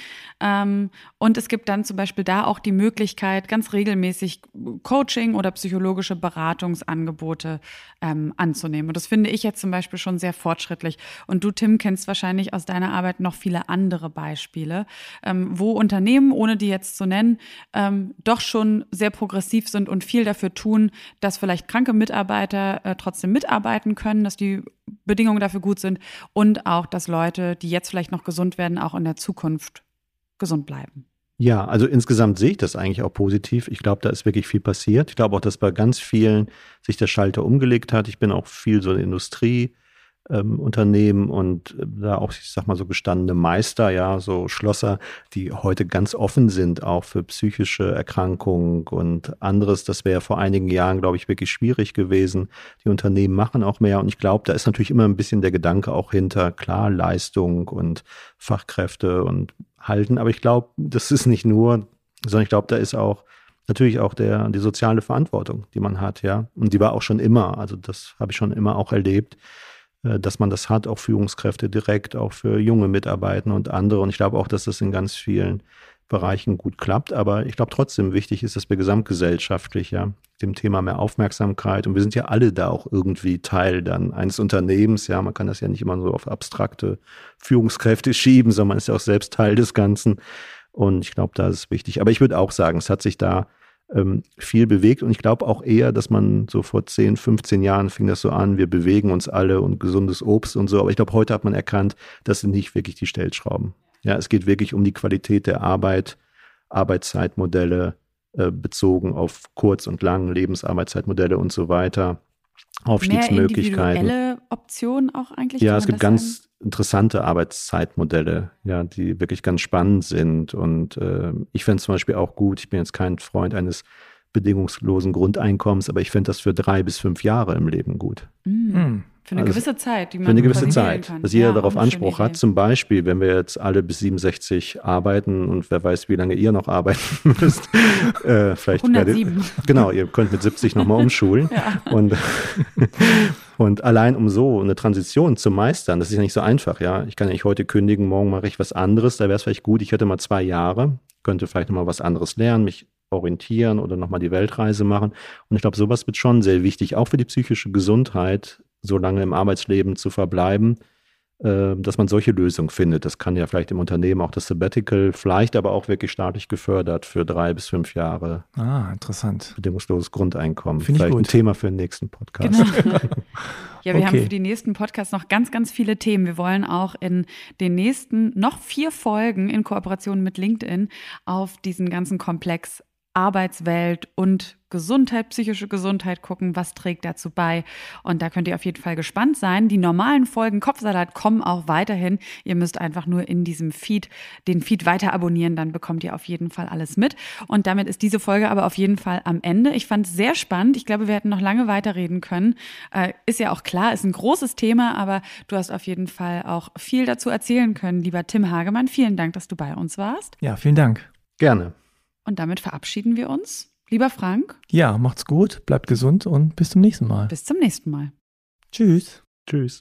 Ähm, und es gibt dann zum Beispiel da auch die Möglichkeit, ganz regelmäßig Coaching oder psychologische Beratungsangebote ähm, anzunehmen. Und das finde ich jetzt zum Beispiel schon sehr fortschrittlich. Und du, Tim, kennst wahrscheinlich aus deiner Arbeit noch viele andere Beispiele, ähm, wo Unternehmen, ohne die jetzt zu nennen, ähm, doch schon sehr progressiv sind und viel dafür tun, dass vielleicht kranke Mitarbeiter äh, trotzdem mitarbeiten können, dass die Bedingungen dafür gut sind und auch, dass Leute, die jetzt vielleicht noch gesund werden, auch in der Zukunft gesund bleiben. Ja, also insgesamt sehe ich das eigentlich auch positiv. Ich glaube, da ist wirklich viel passiert. Ich glaube auch, dass bei ganz vielen sich der Schalter umgelegt hat. Ich bin auch viel so in der Industrie ähm, Unternehmen und äh, da auch, ich sag mal, so gestandene Meister, ja, so Schlosser, die heute ganz offen sind, auch für psychische Erkrankungen und anderes. Das wäre vor einigen Jahren, glaube ich, wirklich schwierig gewesen. Die Unternehmen machen auch mehr und ich glaube, da ist natürlich immer ein bisschen der Gedanke auch hinter, klar, Leistung und Fachkräfte und halten. Aber ich glaube, das ist nicht nur, sondern ich glaube, da ist auch natürlich auch der, die soziale Verantwortung, die man hat, ja. Und die war auch schon immer, also das habe ich schon immer auch erlebt, dass man das hat, auch Führungskräfte direkt, auch für junge Mitarbeiter und andere. Und ich glaube auch, dass das in ganz vielen Bereichen gut klappt. Aber ich glaube trotzdem wichtig ist, dass wir gesamtgesellschaftlich ja dem Thema mehr Aufmerksamkeit und wir sind ja alle da auch irgendwie Teil dann eines Unternehmens. Ja, man kann das ja nicht immer so auf abstrakte Führungskräfte schieben, sondern man ist ja auch selbst Teil des Ganzen. Und ich glaube, da ist es wichtig. Aber ich würde auch sagen, es hat sich da ähm, viel bewegt. Und ich glaube auch eher, dass man so vor 10, 15 Jahren fing das so an, wir bewegen uns alle und gesundes Obst und so. Aber ich glaube, heute hat man erkannt, das sind nicht wirklich die Stellschrauben. Ja, es geht wirklich um die Qualität der Arbeit, Arbeitszeitmodelle äh, bezogen auf kurz- und lang, Lebensarbeitszeitmodelle und so weiter. Aufstiegsmöglichkeiten. Mehr individuelle Optionen auch eigentlich? Ja, es gibt ganz? Interessante Arbeitszeitmodelle, ja, die wirklich ganz spannend sind. Und äh, ich fände es zum Beispiel auch gut, ich bin jetzt kein Freund eines bedingungslosen Grundeinkommens, aber ich finde das für drei bis fünf Jahre im Leben gut. Mhm. Für eine also gewisse Zeit, die man Für eine gewisse Zeit, kann. dass jeder ja, darauf Anspruch hat. Zum Beispiel, wenn wir jetzt alle bis 67 arbeiten und wer weiß, wie lange ihr noch arbeiten müsst. äh, vielleicht 107. Werdet, genau, ihr könnt mit 70 nochmal umschulen. ja. Und Und allein um so eine Transition zu meistern, das ist ja nicht so einfach, ja. Ich kann ja nicht heute kündigen, morgen mache ich was anderes. Da wäre es vielleicht gut, ich hätte mal zwei Jahre, könnte vielleicht nochmal was anderes lernen, mich orientieren oder nochmal die Weltreise machen. Und ich glaube, sowas wird schon sehr wichtig, auch für die psychische Gesundheit, so lange im Arbeitsleben zu verbleiben, dass man solche Lösungen findet. Das kann ja vielleicht im Unternehmen auch das Sabbatical, vielleicht aber auch wirklich staatlich gefördert für drei bis fünf Jahre. Ah, interessant. Bedingungsloses Grundeinkommen. Finde ich vielleicht gut. ein Thema für den nächsten Podcast. Genau. Ja, wir Okay. haben für die nächsten Podcasts noch ganz, ganz viele Themen. Wir wollen auch in den nächsten noch vier Folgen in Kooperation mit LinkedIn auf diesen ganzen Komplex Arbeitswelt und Gesundheit, psychische Gesundheit gucken, was trägt dazu bei. Und da könnt ihr auf jeden Fall gespannt sein. Die normalen Folgen Kopfsalat kommen auch weiterhin. Ihr müsst einfach nur in diesem Feed den Feed weiter abonnieren, dann bekommt ihr auf jeden Fall alles mit. Und damit ist diese Folge aber auf jeden Fall am Ende. Ich fand es sehr spannend. Ich glaube, wir hätten noch lange weiterreden können. Äh, ist ja auch klar, ist ein großes Thema, aber du hast auf jeden Fall auch viel dazu erzählen können, lieber Tim Hagemann. Vielen Dank, dass du bei uns warst. Ja, vielen Dank. Gerne. Und damit verabschieden wir uns. Lieber Frank, Ja, macht's gut, bleibt gesund und bis zum nächsten Mal. bis zum nächsten Mal. Tschüss. Tschüss.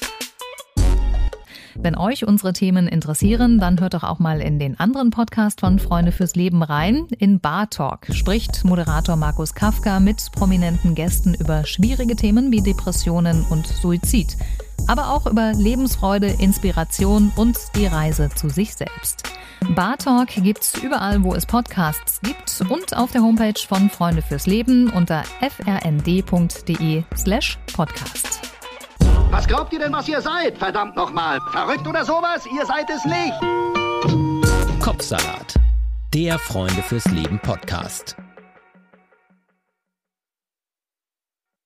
Wenn euch unsere Themen interessieren, dann hört doch auch mal in den anderen Podcast von Freunde fürs Leben rein. In Bar Talk spricht Moderator Markus Kafka mit prominenten Gästen über schwierige Themen wie Depressionen und Suizid. Aber auch über Lebensfreude, Inspiration und die Reise zu sich selbst. Bar Talk gibt's überall, wo es Podcasts gibt und auf der Homepage von Freunde fürs Leben unter frnd.de slash podcast. Was glaubt ihr denn, was ihr seid? Verdammt nochmal. Verrückt oder sowas? Ihr seid es nicht. Kopfsalat, der Freunde fürs Leben Podcast.